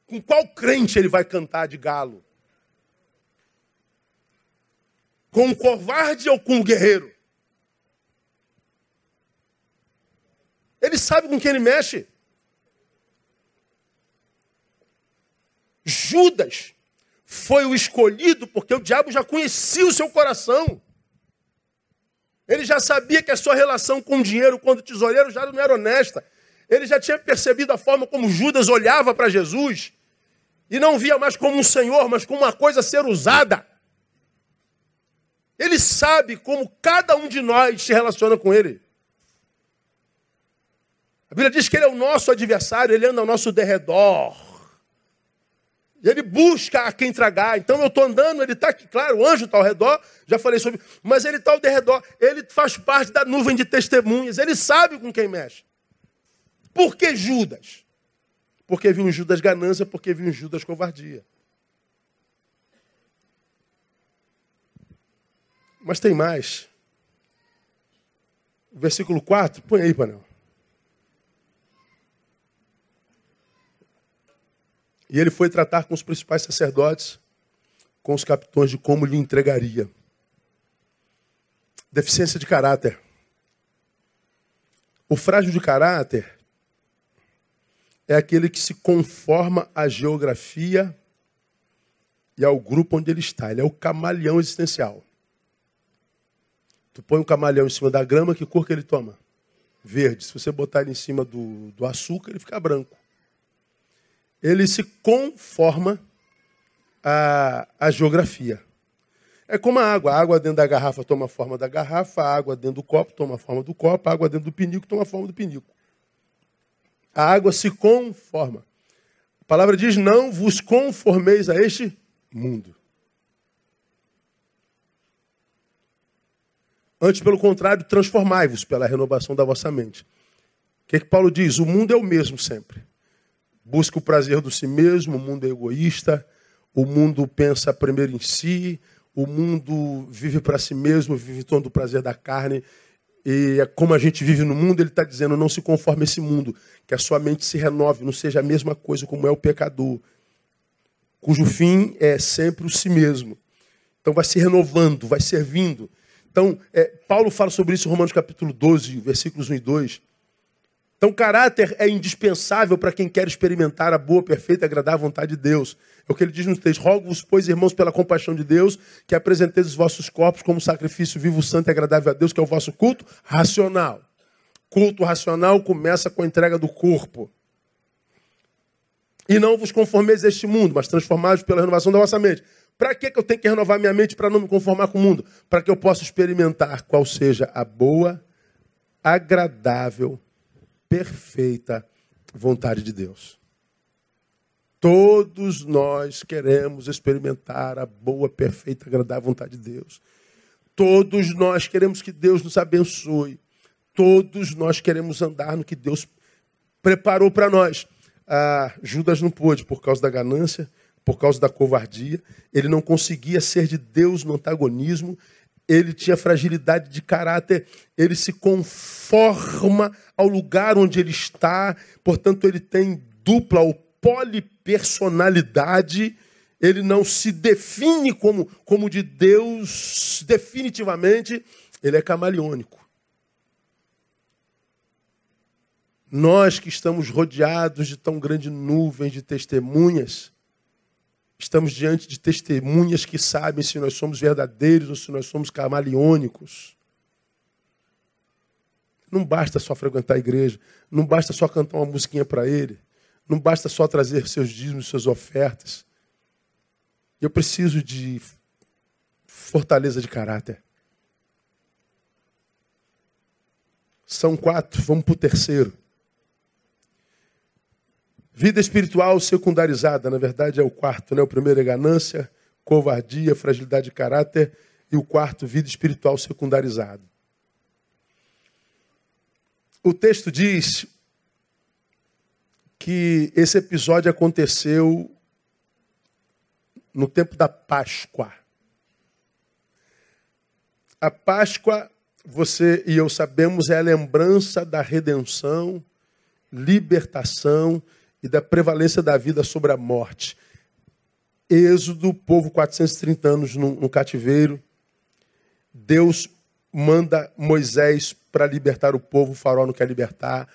Com qual crente ele vai cantar de galo? Com o covarde ou com o guerreiro? Ele sabe com quem ele mexe. Judas foi o escolhido porque o diabo já conhecia o seu coração. Ele já sabia que a sua relação com o dinheiro, quando tesoureiro, já não era honesta. Ele já tinha percebido a forma como Judas olhava para Jesus e não via mais como um senhor, mas como uma coisa a ser usada. Ele sabe como cada um de nós se relaciona com ele. A Bíblia diz que ele é o nosso adversário, ele anda ao nosso derredor. Ele busca a quem tragar. Então eu estou andando, ele está aqui, claro, o anjo está ao redor, já falei sobre, mas ele está ao derredor, ele faz parte da nuvem de testemunhas, ele sabe com quem mexe. Por que Judas? Porque viu em Judas ganância, porque viu em Judas covardia. Mas tem mais. Versículo 4, põe aí, Panel. E ele foi tratar com os principais sacerdotes, com os capitões de como lhe entregaria. Deficiência de caráter. O frágil de caráter é aquele que se conforma à geografia e ao grupo onde ele está. Ele é o camaleão existencial. Tu põe um camaleão em cima da grama, que cor que ele toma? Verde. Se você botar ele em cima do, do açúcar, ele fica branco ele se conforma à, à geografia. É como a água. A água dentro da garrafa toma a forma da garrafa, a água dentro do copo toma a forma do copo, a água dentro do pinico toma a forma do pinico. A água se conforma. A palavra diz: Não vos conformeis a este mundo. Antes, pelo contrário, transformai-vos pela renovação da vossa mente. O que, que Paulo diz? O mundo é o mesmo sempre busca o prazer do si mesmo, o mundo é egoísta, o mundo pensa primeiro em si, o mundo vive para si mesmo, vive em torno do prazer da carne. E é como a gente vive no mundo, ele está dizendo: não se conforme esse mundo, que a sua mente se renove, não seja a mesma coisa como é o pecador, cujo fim é sempre o si mesmo. Então vai se renovando, vai servindo. Então, é, Paulo fala sobre isso em Romanos capítulo 12, versículos 1 e 2. Então, caráter é indispensável para quem quer experimentar a boa, perfeita e agradável vontade de Deus. É o que ele diz no texto: Rogo-vos, pois, irmãos, pela compaixão de Deus, que apresenteis os vossos corpos como sacrifício vivo, santo e agradável a Deus, que é o vosso culto racional. Culto racional começa com a entrega do corpo. E não vos conformeis a este mundo, mas transformados pela renovação da vossa mente. Para que eu tenho que renovar minha mente para não me conformar com o mundo? Para que eu possa experimentar qual seja a boa, agradável, perfeita vontade de Deus. Todos nós queremos experimentar a boa, perfeita, agradável vontade de Deus. Todos nós queremos que Deus nos abençoe. Todos nós queremos andar no que Deus preparou para nós. Ah, Judas não pôde por causa da ganância, por causa da covardia. Ele não conseguia ser de Deus no antagonismo. Ele tinha fragilidade de caráter. Ele se conforma ao lugar onde ele está. Portanto, ele tem dupla ou polipersonalidade. Ele não se define como, como de Deus definitivamente. Ele é camaleônico. Nós que estamos rodeados de tão grande nuvem de testemunhas, estamos diante de testemunhas que sabem se nós somos verdadeiros ou se nós somos camaleônicos. Não basta só frequentar a igreja, não basta só cantar uma musiquinha para ele, não basta só trazer seus dízimos, suas ofertas. Eu preciso de fortaleza de caráter. São quatro, vamos para o terceiro. Vida espiritual secundarizada, na verdade é o quarto, né? O primeiro é ganância, covardia, fragilidade de caráter e o quarto, vida espiritual secundarizada. O texto diz que esse episódio aconteceu no tempo da Páscoa. A Páscoa, você e eu sabemos, é a lembrança da redenção, libertação e da prevalência da vida sobre a morte. Êxodo, povo 430 anos no, no cativeiro. Deus manda Moisés para libertar o povo, o faraó não quer libertar.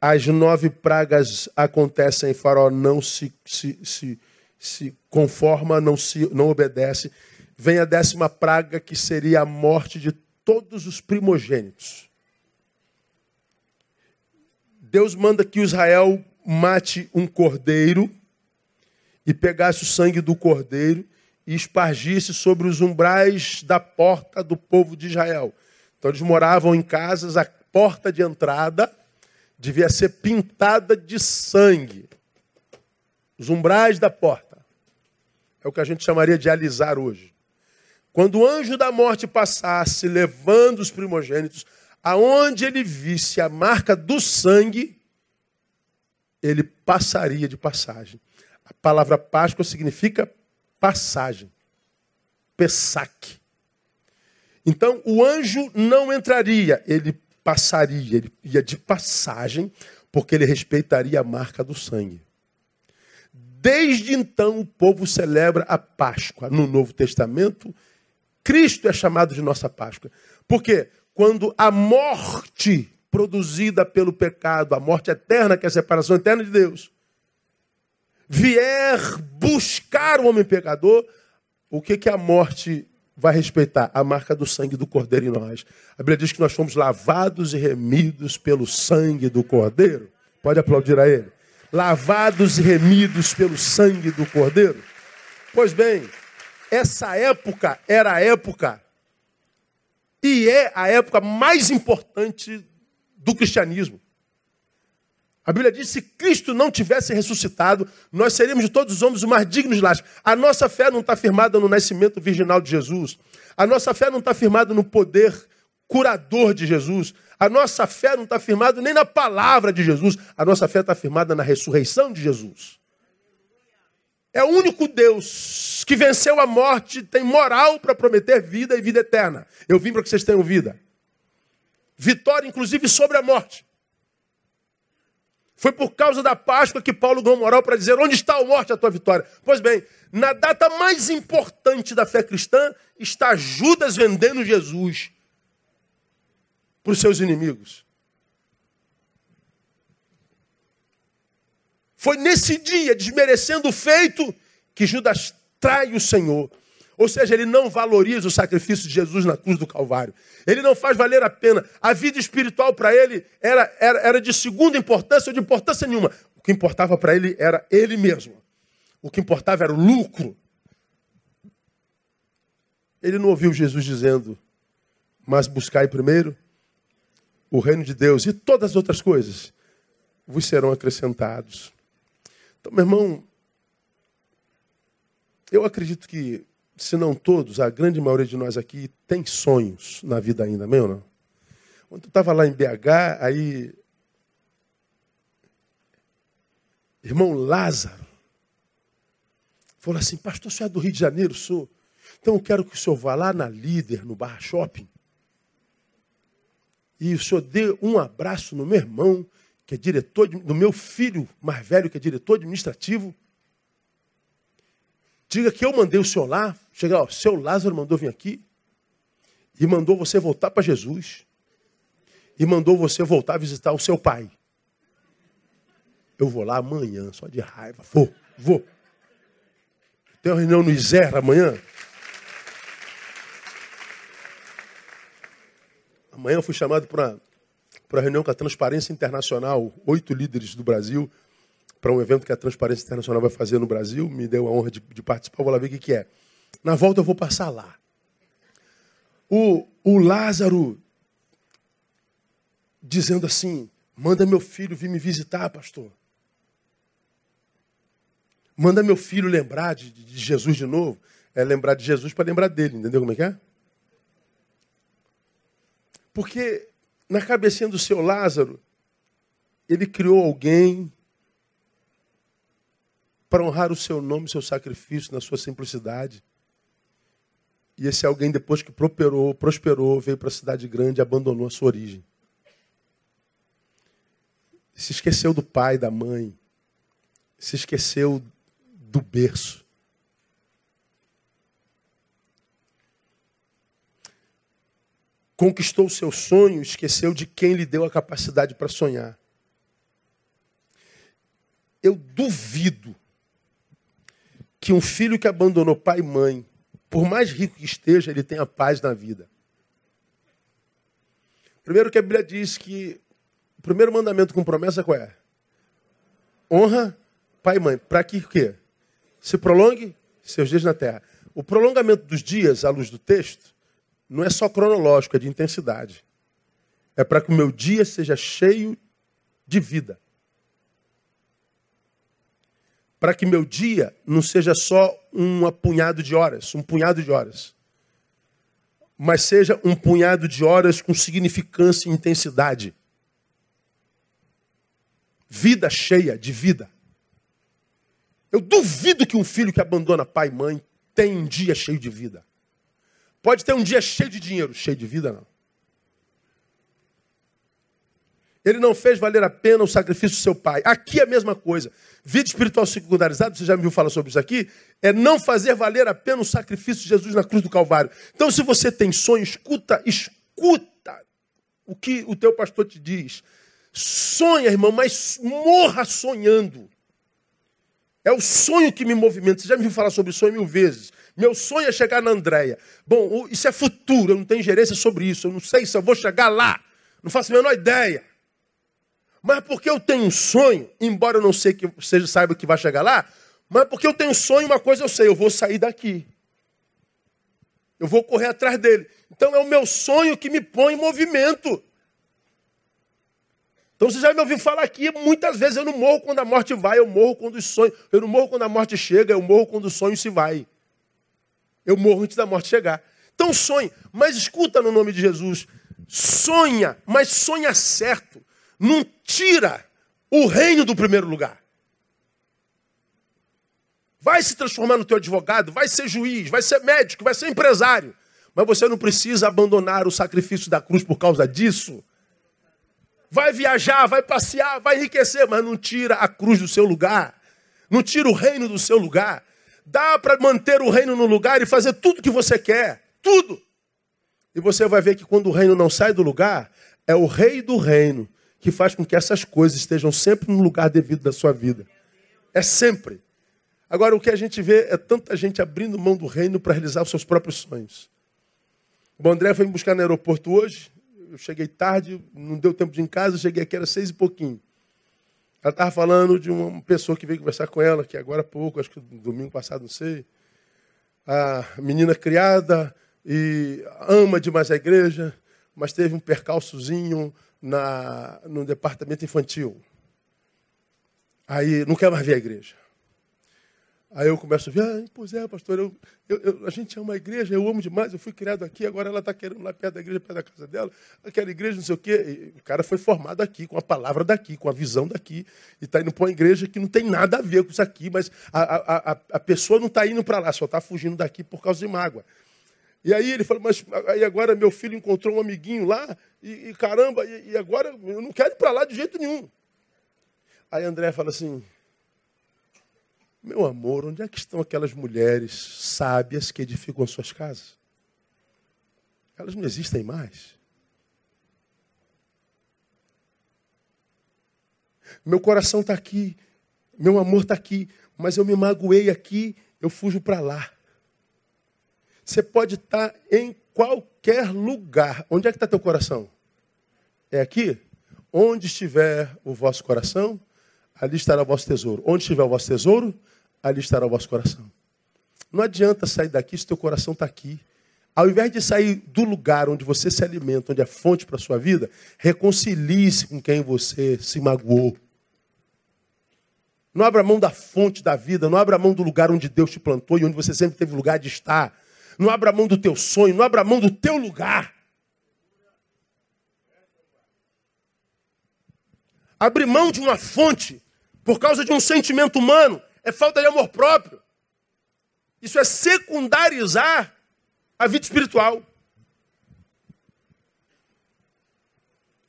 As nove pragas acontecem, faraó não se, se, se, se conforma, não, se, não obedece. Vem a décima praga, que seria a morte de todos os primogênitos. Deus manda que Israel mate um cordeiro e pegasse o sangue do cordeiro e espargisse sobre os umbrais da porta do povo de Israel. Então eles moravam em casas, a porta de entrada devia ser pintada de sangue. Os umbrais da porta. É o que a gente chamaria de alisar hoje. Quando o anjo da morte passasse, levando os primogênitos, aonde ele visse a marca do sangue, ele passaria de passagem. A palavra Páscoa significa passagem. Pessac. Então, o anjo não entraria, ele passaria, ele ia de passagem, porque ele respeitaria a marca do sangue. Desde então, o povo celebra a Páscoa. No Novo Testamento, Cristo é chamado de nossa Páscoa. Porque quando a morte produzida pelo pecado, a morte eterna, que é a separação eterna de Deus, vier buscar o homem pecador, o que, que a morte vai respeitar? A marca do sangue do Cordeiro em nós. A Bíblia diz que nós fomos lavados e remidos pelo sangue do Cordeiro. Pode aplaudir a ele. Lavados e remidos pelo sangue do Cordeiro. Pois bem, essa época era a época e é a época mais importante do cristianismo. A Bíblia diz: se Cristo não tivesse ressuscitado, nós seríamos de todos os homens os mais dignos laço. A nossa fé não está firmada no nascimento virginal de Jesus. A nossa fé não está firmada no poder curador de Jesus. A nossa fé não está firmada nem na palavra de Jesus. A nossa fé está firmada na ressurreição de Jesus. É o único Deus que venceu a morte, tem moral para prometer vida e vida eterna. Eu vim para que vocês tenham vida vitória, inclusive, sobre a morte. Foi por causa da Páscoa que Paulo ganhou moral para dizer: onde está a morte, a tua vitória? Pois bem, na data mais importante da fé cristã, está Judas vendendo Jesus para os seus inimigos. Foi nesse dia, desmerecendo o feito, que Judas trai o Senhor. Ou seja, ele não valoriza o sacrifício de Jesus na cruz do Calvário. Ele não faz valer a pena. A vida espiritual para ele era, era, era de segunda importância ou de importância nenhuma. O que importava para ele era ele mesmo. O que importava era o lucro. Ele não ouviu Jesus dizendo, mas buscai primeiro o reino de Deus e todas as outras coisas vos serão acrescentados. Então, meu irmão, eu acredito que se não todos, a grande maioria de nós aqui tem sonhos na vida ainda, meu não? Quando eu estava lá em BH, aí. Irmão Lázaro falou assim: Pastor, o senhor é do Rio de Janeiro? Sou. Então eu quero que o senhor vá lá na Líder, no Barra Shopping, e o senhor dê um abraço no meu irmão, que é diretor, do meu filho mais velho, que é diretor administrativo. Diga que eu mandei o senhor lá. Chega, ó, seu Lázaro mandou vir aqui. E mandou você voltar para Jesus. E mandou você voltar a visitar o seu pai. Eu vou lá amanhã, só de raiva. Vou, vou. Tem uma reunião no Iser amanhã. Amanhã eu fui chamado para uma reunião com a Transparência Internacional, oito líderes do Brasil para um evento que a Transparência Internacional vai fazer no Brasil, me deu a honra de, de participar, vou lá ver o que, que, é. Na volta eu vou passar lá. O, o Lázaro dizendo assim: manda meu filho vir me visitar, pastor. Manda meu filho lembrar de, de Jesus de novo. É lembrar de Jesus para lembrar dele, entendeu como é que é? Porque na cabecinha do seu Lázaro, ele criou alguém para honrar o seu nome, seu sacrifício, na sua simplicidade. E esse alguém, depois que prosperou, prosperou veio para a cidade grande e abandonou a sua origem. Se esqueceu do pai, da mãe. Se esqueceu do berço. Conquistou o seu sonho, esqueceu de quem lhe deu a capacidade para sonhar. Eu duvido que um filho que abandonou pai e mãe, por mais rico que esteja, ele tenha paz na vida. Primeiro que a Bíblia diz que o primeiro mandamento com promessa qual é? Honra pai e mãe. Para que o quê? Se prolongue seus dias na terra. O prolongamento dos dias, à luz do texto, não é só cronológico, é de intensidade. É para que o meu dia seja cheio de vida para que meu dia não seja só um apunhado de horas, um punhado de horas, mas seja um punhado de horas com significância e intensidade. Vida cheia de vida. Eu duvido que um filho que abandona pai e mãe tenha um dia cheio de vida. Pode ter um dia cheio de dinheiro, cheio de vida não. Ele não fez valer a pena o sacrifício do seu pai. Aqui é a mesma coisa. Vida espiritual secundarizada, você já me viu falar sobre isso aqui, é não fazer valer a pena o sacrifício de Jesus na cruz do Calvário. Então, se você tem sonho, escuta, escuta o que o teu pastor te diz. Sonha, irmão, mas morra sonhando. É o sonho que me movimenta. Você já me viu falar sobre sonho mil vezes. Meu sonho é chegar na Andréia. Bom, isso é futuro, eu não tenho gerência sobre isso. Eu não sei se eu vou chegar lá. Não faço a menor ideia. Mas porque eu tenho um sonho, embora eu não sei que seja saiba que vai chegar lá, mas porque eu tenho um sonho, uma coisa eu sei, eu vou sair daqui. Eu vou correr atrás dele. Então é o meu sonho que me põe em movimento. Então você já me ouviu falar aqui, muitas vezes eu não morro quando a morte vai, eu morro quando o sonho, eu não morro quando a morte chega, eu morro quando o sonho se vai. Eu morro antes da morte chegar. Então sonhe, mas escuta no nome de Jesus. Sonha, mas sonha certo não tira o reino do primeiro lugar. Vai se transformar no teu advogado, vai ser juiz, vai ser médico, vai ser empresário. Mas você não precisa abandonar o sacrifício da cruz por causa disso. Vai viajar, vai passear, vai enriquecer, mas não tira a cruz do seu lugar. Não tira o reino do seu lugar. Dá para manter o reino no lugar e fazer tudo que você quer. Tudo. E você vai ver que quando o reino não sai do lugar, é o rei do reino que faz com que essas coisas estejam sempre no lugar devido da sua vida. É sempre. Agora, o que a gente vê é tanta gente abrindo mão do reino para realizar os seus próprios sonhos. O André foi me buscar no aeroporto hoje. Eu cheguei tarde, não deu tempo de ir em casa, cheguei aqui, era seis e pouquinho. Ela estava falando de uma pessoa que veio conversar com ela, que agora há pouco, acho que domingo passado, não sei. A menina criada e ama demais a igreja, mas teve um percalçozinho na, no departamento infantil. Aí não quer mais ver a igreja. Aí eu começo a ver, ah, pois é, pastor, eu, eu, eu, a gente ama a igreja, eu amo demais, eu fui criado aqui, agora ela está querendo lá perto da igreja, perto da casa dela, aquela igreja, não sei o quê. E o cara foi formado aqui, com a palavra daqui, com a visão daqui, e está indo para uma igreja que não tem nada a ver com isso aqui, mas a, a, a, a pessoa não está indo para lá, só está fugindo daqui por causa de mágoa. E aí ele falou, mas aí agora meu filho encontrou um amiguinho lá, e, e caramba, e, e agora eu não quero ir para lá de jeito nenhum. Aí André fala assim, meu amor, onde é que estão aquelas mulheres sábias que edificam as suas casas? Elas não existem mais. Meu coração está aqui, meu amor está aqui, mas eu me magoei aqui, eu fujo para lá. Você pode estar tá em qualquer lugar. Onde é que está teu coração? É aqui? Onde estiver o vosso coração, ali estará o vosso tesouro. Onde estiver o vosso tesouro, ali estará o vosso coração. Não adianta sair daqui se teu coração está aqui. Ao invés de sair do lugar onde você se alimenta, onde é fonte para a sua vida, reconcilie-se com quem você se magoou. Não abra mão da fonte da vida, não abra mão do lugar onde Deus te plantou e onde você sempre teve lugar de estar. Não abra mão do teu sonho, não abra mão do teu lugar. Abrir mão de uma fonte por causa de um sentimento humano é falta de amor próprio. Isso é secundarizar a vida espiritual.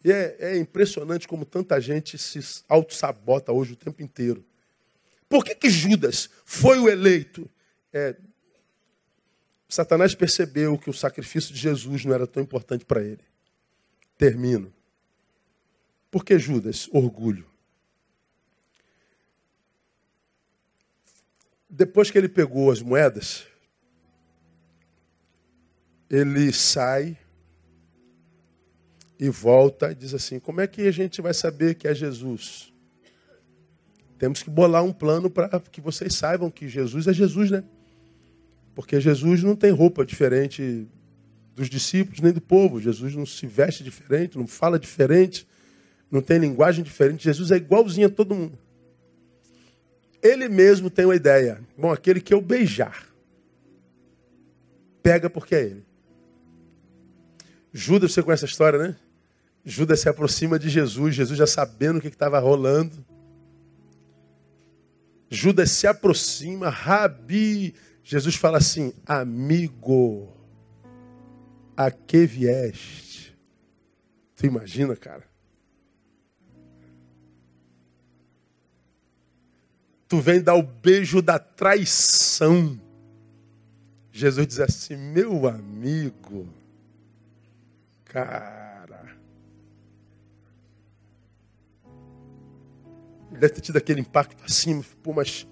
E é, é impressionante como tanta gente se auto-sabota hoje o tempo inteiro. Por que, que Judas foi o eleito? É, Satanás percebeu que o sacrifício de Jesus não era tão importante para ele. Termino. Por que Judas? Orgulho. Depois que ele pegou as moedas, ele sai e volta e diz assim: Como é que a gente vai saber que é Jesus? Temos que bolar um plano para que vocês saibam que Jesus é Jesus, né? Porque Jesus não tem roupa diferente dos discípulos nem do povo. Jesus não se veste diferente, não fala diferente, não tem linguagem diferente. Jesus é igualzinho a todo mundo. Ele mesmo tem uma ideia. Bom, aquele que eu beijar, pega porque é ele. Judas, você conhece a história, né? Judas se aproxima de Jesus, Jesus já sabendo o que estava rolando. Judas se aproxima, Rabi. Jesus fala assim: Amigo, a que vieste? Tu imagina, cara? Tu vem dar o beijo da traição. Jesus diz assim: Meu amigo, cara. Ele deve ter tido aquele impacto assim, pô, mas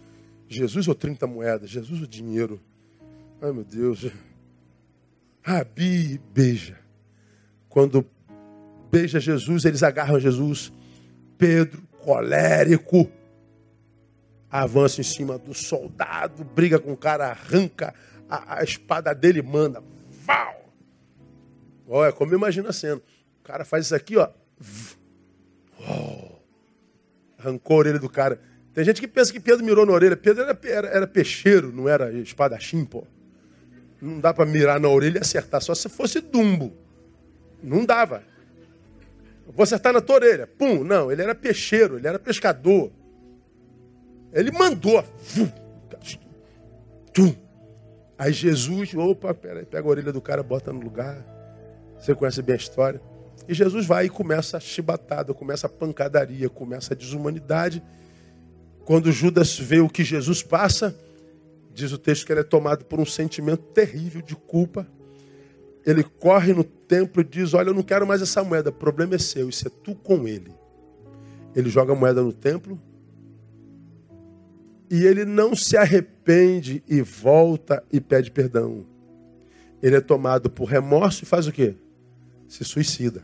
Jesus ou 30 moedas? Jesus ou dinheiro? Ai meu Deus. Rabi beija. Quando beija Jesus, eles agarram Jesus. Pedro, colérico, avança em cima do soldado, briga com o cara, arranca a, a espada dele e manda. Val! Olha, como imagina a cena. O cara faz isso aqui, ó. Arrancou a orelha do cara. Tem gente que pensa que Pedro mirou na orelha. Pedro era, era, era peixeiro, não era espadachim, pô. Não dá para mirar na orelha e acertar, só se fosse dumbo. Não dava. Vou acertar na tua orelha. Pum, não, ele era peixeiro, ele era pescador. Ele mandou. Aí Jesus, opa, peraí, pega a orelha do cara, bota no lugar. Você conhece bem a história. E Jesus vai e começa a chibatada, começa a pancadaria, começa a desumanidade. Quando Judas vê o que Jesus passa, diz o texto que ele é tomado por um sentimento terrível de culpa. Ele corre no templo e diz: Olha, eu não quero mais essa moeda, o problema é seu, isso é tu com ele. Ele joga a moeda no templo, E ele não se arrepende e volta e pede perdão. Ele é tomado por remorso e faz o quê? Se suicida.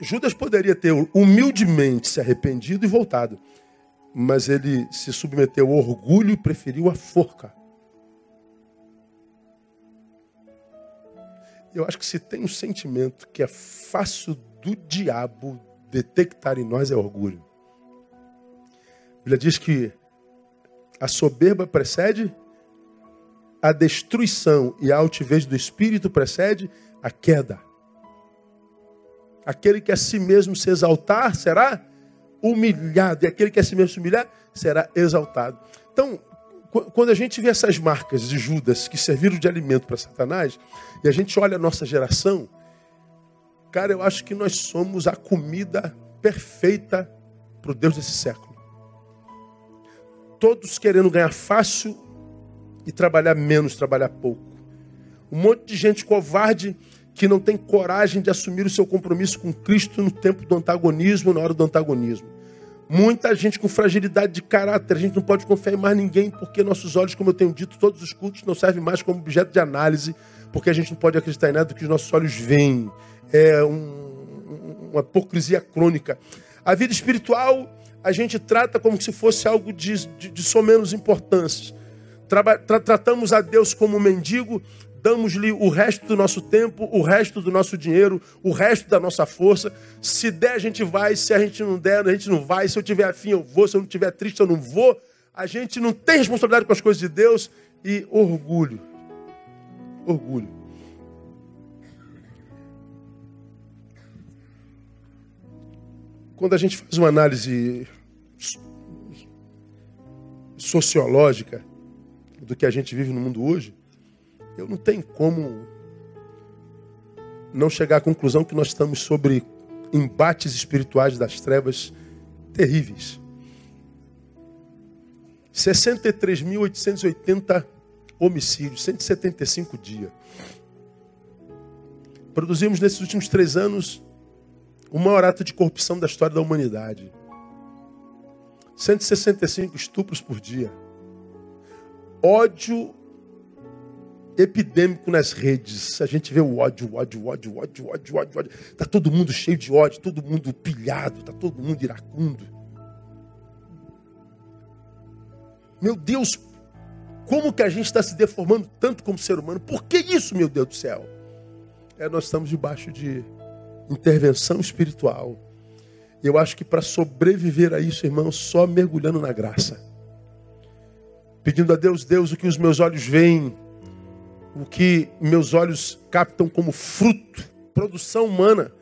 Judas poderia ter humildemente se arrependido e voltado, mas ele se submeteu ao orgulho e preferiu a forca. Eu acho que se tem um sentimento que é fácil do diabo detectar em nós é orgulho. A Bíblia diz que a soberba precede a destruição e a altivez do espírito precede a queda. Aquele que a si mesmo se exaltar será humilhado, e aquele que a si mesmo se humilhar será exaltado. Então, quando a gente vê essas marcas de Judas que serviram de alimento para Satanás, e a gente olha a nossa geração, cara, eu acho que nós somos a comida perfeita para o Deus desse século. Todos querendo ganhar fácil e trabalhar menos, trabalhar pouco. Um monte de gente covarde que não tem coragem de assumir o seu compromisso com Cristo no tempo do antagonismo, na hora do antagonismo. Muita gente com fragilidade de caráter, a gente não pode confiar em mais ninguém, porque nossos olhos, como eu tenho dito, todos os cultos não servem mais como objeto de análise, porque a gente não pode acreditar em nada do que os nossos olhos veem. É um, uma hipocrisia crônica. A vida espiritual a gente trata como se fosse algo de, de, de só menos importância. Tra, tratamos a Deus como um mendigo, damos-lhe o resto do nosso tempo, o resto do nosso dinheiro, o resto da nossa força. Se der, a gente vai, se a gente não der, a gente não vai. Se eu tiver afim, eu vou, se eu não tiver triste, eu não vou. A gente não tem responsabilidade com as coisas de Deus e orgulho. Orgulho. Quando a gente faz uma análise sociológica do que a gente vive no mundo hoje, eu não tenho como não chegar à conclusão que nós estamos sobre embates espirituais das trevas terríveis. 63.880 homicídios, 175 dias. Produzimos nesses últimos três anos o maior ato de corrupção da história da humanidade. 165 estupros por dia. Ódio epidêmico nas redes. A gente vê o ódio, ódio, ódio, ódio, ódio, ódio, ódio. Tá todo mundo cheio de ódio, todo mundo pilhado, tá todo mundo iracundo. Meu Deus, como que a gente está se deformando tanto como ser humano? Por que isso, meu Deus do céu? É, nós estamos debaixo de intervenção espiritual. Eu acho que para sobreviver a isso, irmão, só mergulhando na graça. Pedindo a Deus, Deus, o que os meus olhos veem, o que meus olhos captam como fruto, produção humana,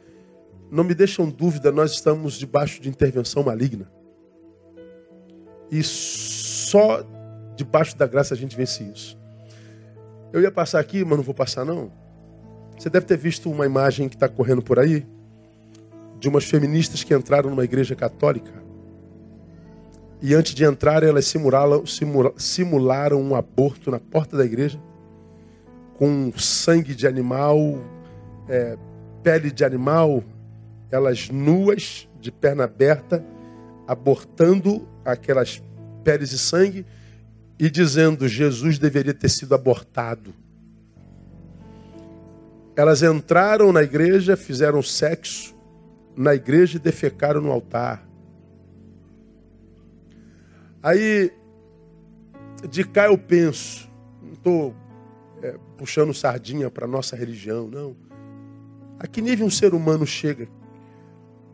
não me deixam dúvida, nós estamos debaixo de intervenção maligna. E só debaixo da graça a gente vence isso. Eu ia passar aqui, mas não vou passar não. Você deve ter visto uma imagem que está correndo por aí de umas feministas que entraram numa igreja católica. E antes de entrar, elas simularam, simularam um aborto na porta da igreja com sangue de animal, é, pele de animal, elas nuas, de perna aberta, abortando aquelas peles e sangue e dizendo Jesus deveria ter sido abortado. Elas entraram na igreja, fizeram sexo na igreja e defecaram no altar. Aí, de cá eu penso, não estou é, puxando sardinha para nossa religião, não. A que nível um ser humano chega?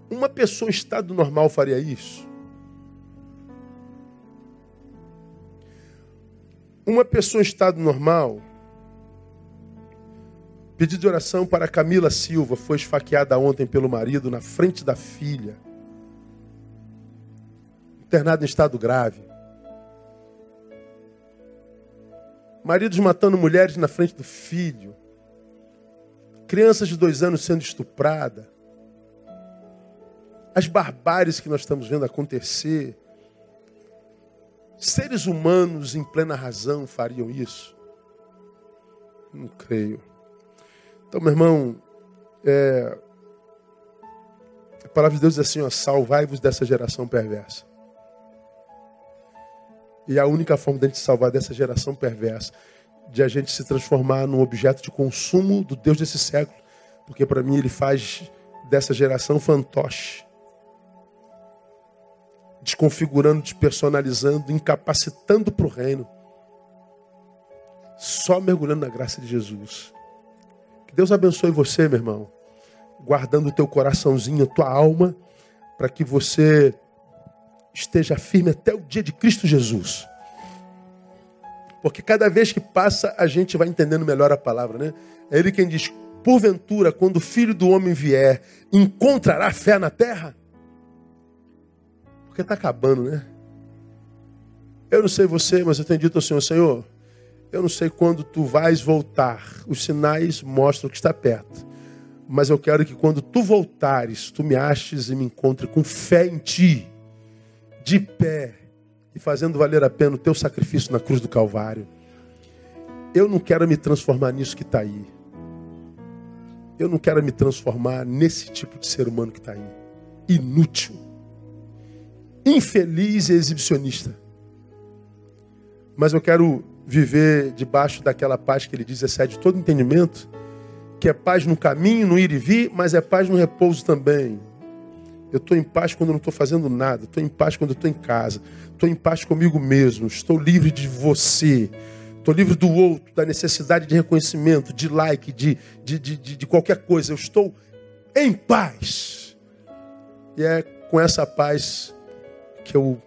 Uma pessoa em estado normal faria isso? Uma pessoa em estado normal. Pedido de oração para Camila Silva, foi esfaqueada ontem pelo marido na frente da filha. Internada em estado grave. Maridos matando mulheres na frente do filho, crianças de dois anos sendo estuprada, as barbáries que nós estamos vendo acontecer. Seres humanos em plena razão fariam isso? Não creio. Então, meu irmão, é... A palavra de Deus diz assim: salvai-vos dessa geração perversa. E a única forma de a gente salvar dessa geração perversa, de a gente se transformar num objeto de consumo do Deus desse século, porque para mim ele faz dessa geração fantoche, desconfigurando, despersonalizando, incapacitando para o reino, só mergulhando na graça de Jesus. Que Deus abençoe você, meu irmão, guardando o teu coraçãozinho, a tua alma, para que você esteja firme até o dia de Cristo Jesus. Porque cada vez que passa, a gente vai entendendo melhor a palavra, né? É ele quem diz: Porventura, quando o filho do homem vier, encontrará fé na terra? Porque está acabando, né? Eu não sei você, mas eu tenho dito ao Senhor: Senhor, eu não sei quando tu vais voltar. Os sinais mostram que está perto. Mas eu quero que quando tu voltares, tu me aches e me encontre com fé em ti de pé e fazendo valer a pena o teu sacrifício na cruz do Calvário. Eu não quero me transformar nisso que está aí. Eu não quero me transformar nesse tipo de ser humano que está aí. Inútil. Infeliz e exibicionista. Mas eu quero viver debaixo daquela paz que ele diz excede todo entendimento, que é paz no caminho, no ir e vir, mas é paz no repouso também. Eu estou em paz quando não estou fazendo nada. Estou em paz quando estou em casa. Estou em paz comigo mesmo. Estou livre de você. Estou livre do outro, da necessidade de reconhecimento, de like, de, de, de, de, qualquer coisa. Eu estou em paz. E é com essa paz que eu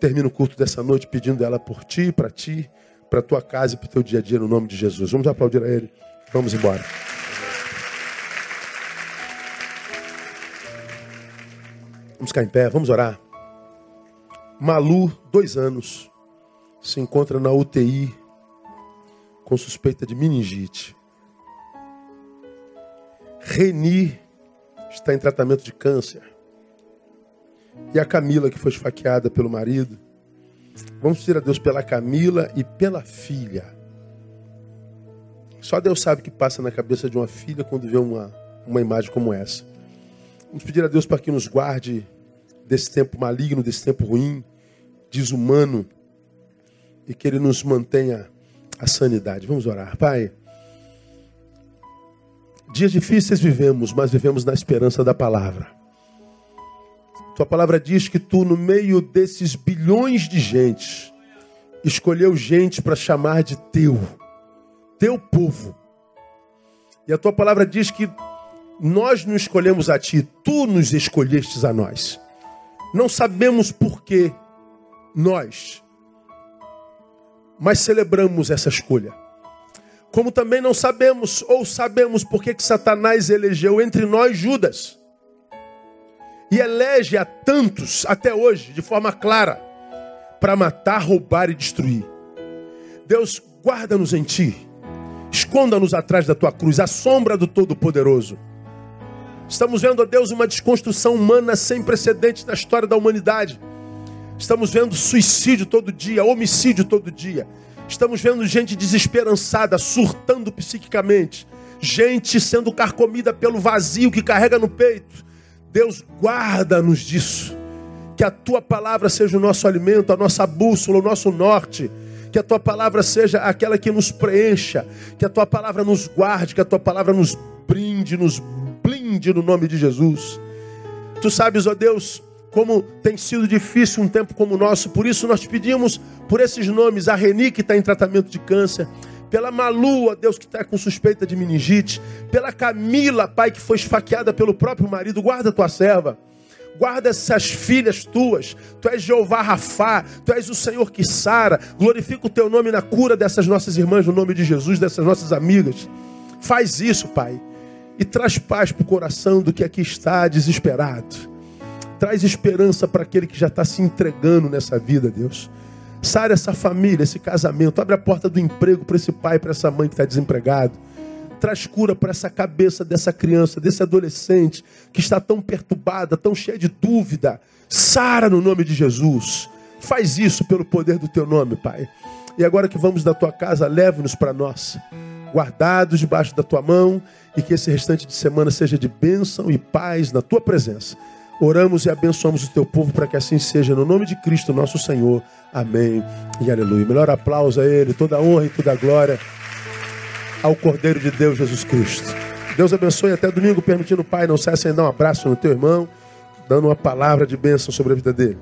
termino o culto dessa noite pedindo ela por ti, para ti, para tua casa e para o teu dia a dia, no nome de Jesus. Vamos aplaudir a Ele. Vamos embora. Vamos ficar em pé, vamos orar. Malu, dois anos, se encontra na UTI com suspeita de meningite. Reni está em tratamento de câncer. E a Camila, que foi esfaqueada pelo marido. Vamos pedir a Deus pela Camila e pela filha. Só Deus sabe o que passa na cabeça de uma filha quando vê uma, uma imagem como essa. Vamos pedir a Deus para que nos guarde desse tempo maligno, desse tempo ruim, desumano, e que Ele nos mantenha a sanidade. Vamos orar. Pai, dias difíceis vivemos, mas vivemos na esperança da palavra. Tua palavra diz que tu, no meio desses bilhões de gente, escolheu gente para chamar de teu, teu povo. E a tua palavra diz que nós não escolhemos a ti, tu nos escolhestes a nós. Não sabemos por que nós, mas celebramos essa escolha. Como também não sabemos ou sabemos por que, que Satanás elegeu entre nós Judas. E elege a tantos até hoje, de forma clara, para matar, roubar e destruir. Deus, guarda-nos em ti. Esconda-nos atrás da tua cruz, a sombra do Todo-Poderoso. Estamos vendo, ó Deus, uma desconstrução humana sem precedentes na história da humanidade. Estamos vendo suicídio todo dia, homicídio todo dia. Estamos vendo gente desesperançada, surtando psiquicamente. Gente sendo carcomida pelo vazio que carrega no peito. Deus, guarda-nos disso. Que a tua palavra seja o nosso alimento, a nossa bússola, o nosso norte. Que a tua palavra seja aquela que nos preencha. Que a tua palavra nos guarde, que a tua palavra nos brinde, nos blinde no nome de Jesus. Tu sabes, ó Deus, como tem sido difícil um tempo como o nosso, por isso nós pedimos por esses nomes, a Reni que está em tratamento de câncer, pela Malu, ó Deus, que está com suspeita de meningite, pela Camila, pai, que foi esfaqueada pelo próprio marido, guarda tua serva. Guarda essas filhas tuas. Tu és Jeová Rafá. Tu és o Senhor que sara. Glorifica o teu nome na cura dessas nossas irmãs, no nome de Jesus, dessas nossas amigas. Faz isso, Pai e traz paz para o coração do que aqui está desesperado. Traz esperança para aquele que já está se entregando nessa vida, Deus. Sara essa família, esse casamento. Abre a porta do emprego para esse pai, para essa mãe que está desempregado. Traz cura para essa cabeça dessa criança, desse adolescente que está tão perturbada, tão cheia de dúvida. Sara no nome de Jesus. Faz isso pelo poder do teu nome, Pai. E agora que vamos da tua casa, leve-nos para nós guardados debaixo da tua mão e que esse restante de semana seja de bênção e paz na tua presença. Oramos e abençoamos o teu povo para que assim seja, no nome de Cristo, nosso Senhor. Amém e aleluia. Melhor aplauso a Ele, toda a honra e toda a glória ao Cordeiro de Deus, Jesus Cristo. Deus abençoe até domingo, permitindo, Pai, não cesse em dar um abraço no teu irmão, dando uma palavra de bênção sobre a vida dele.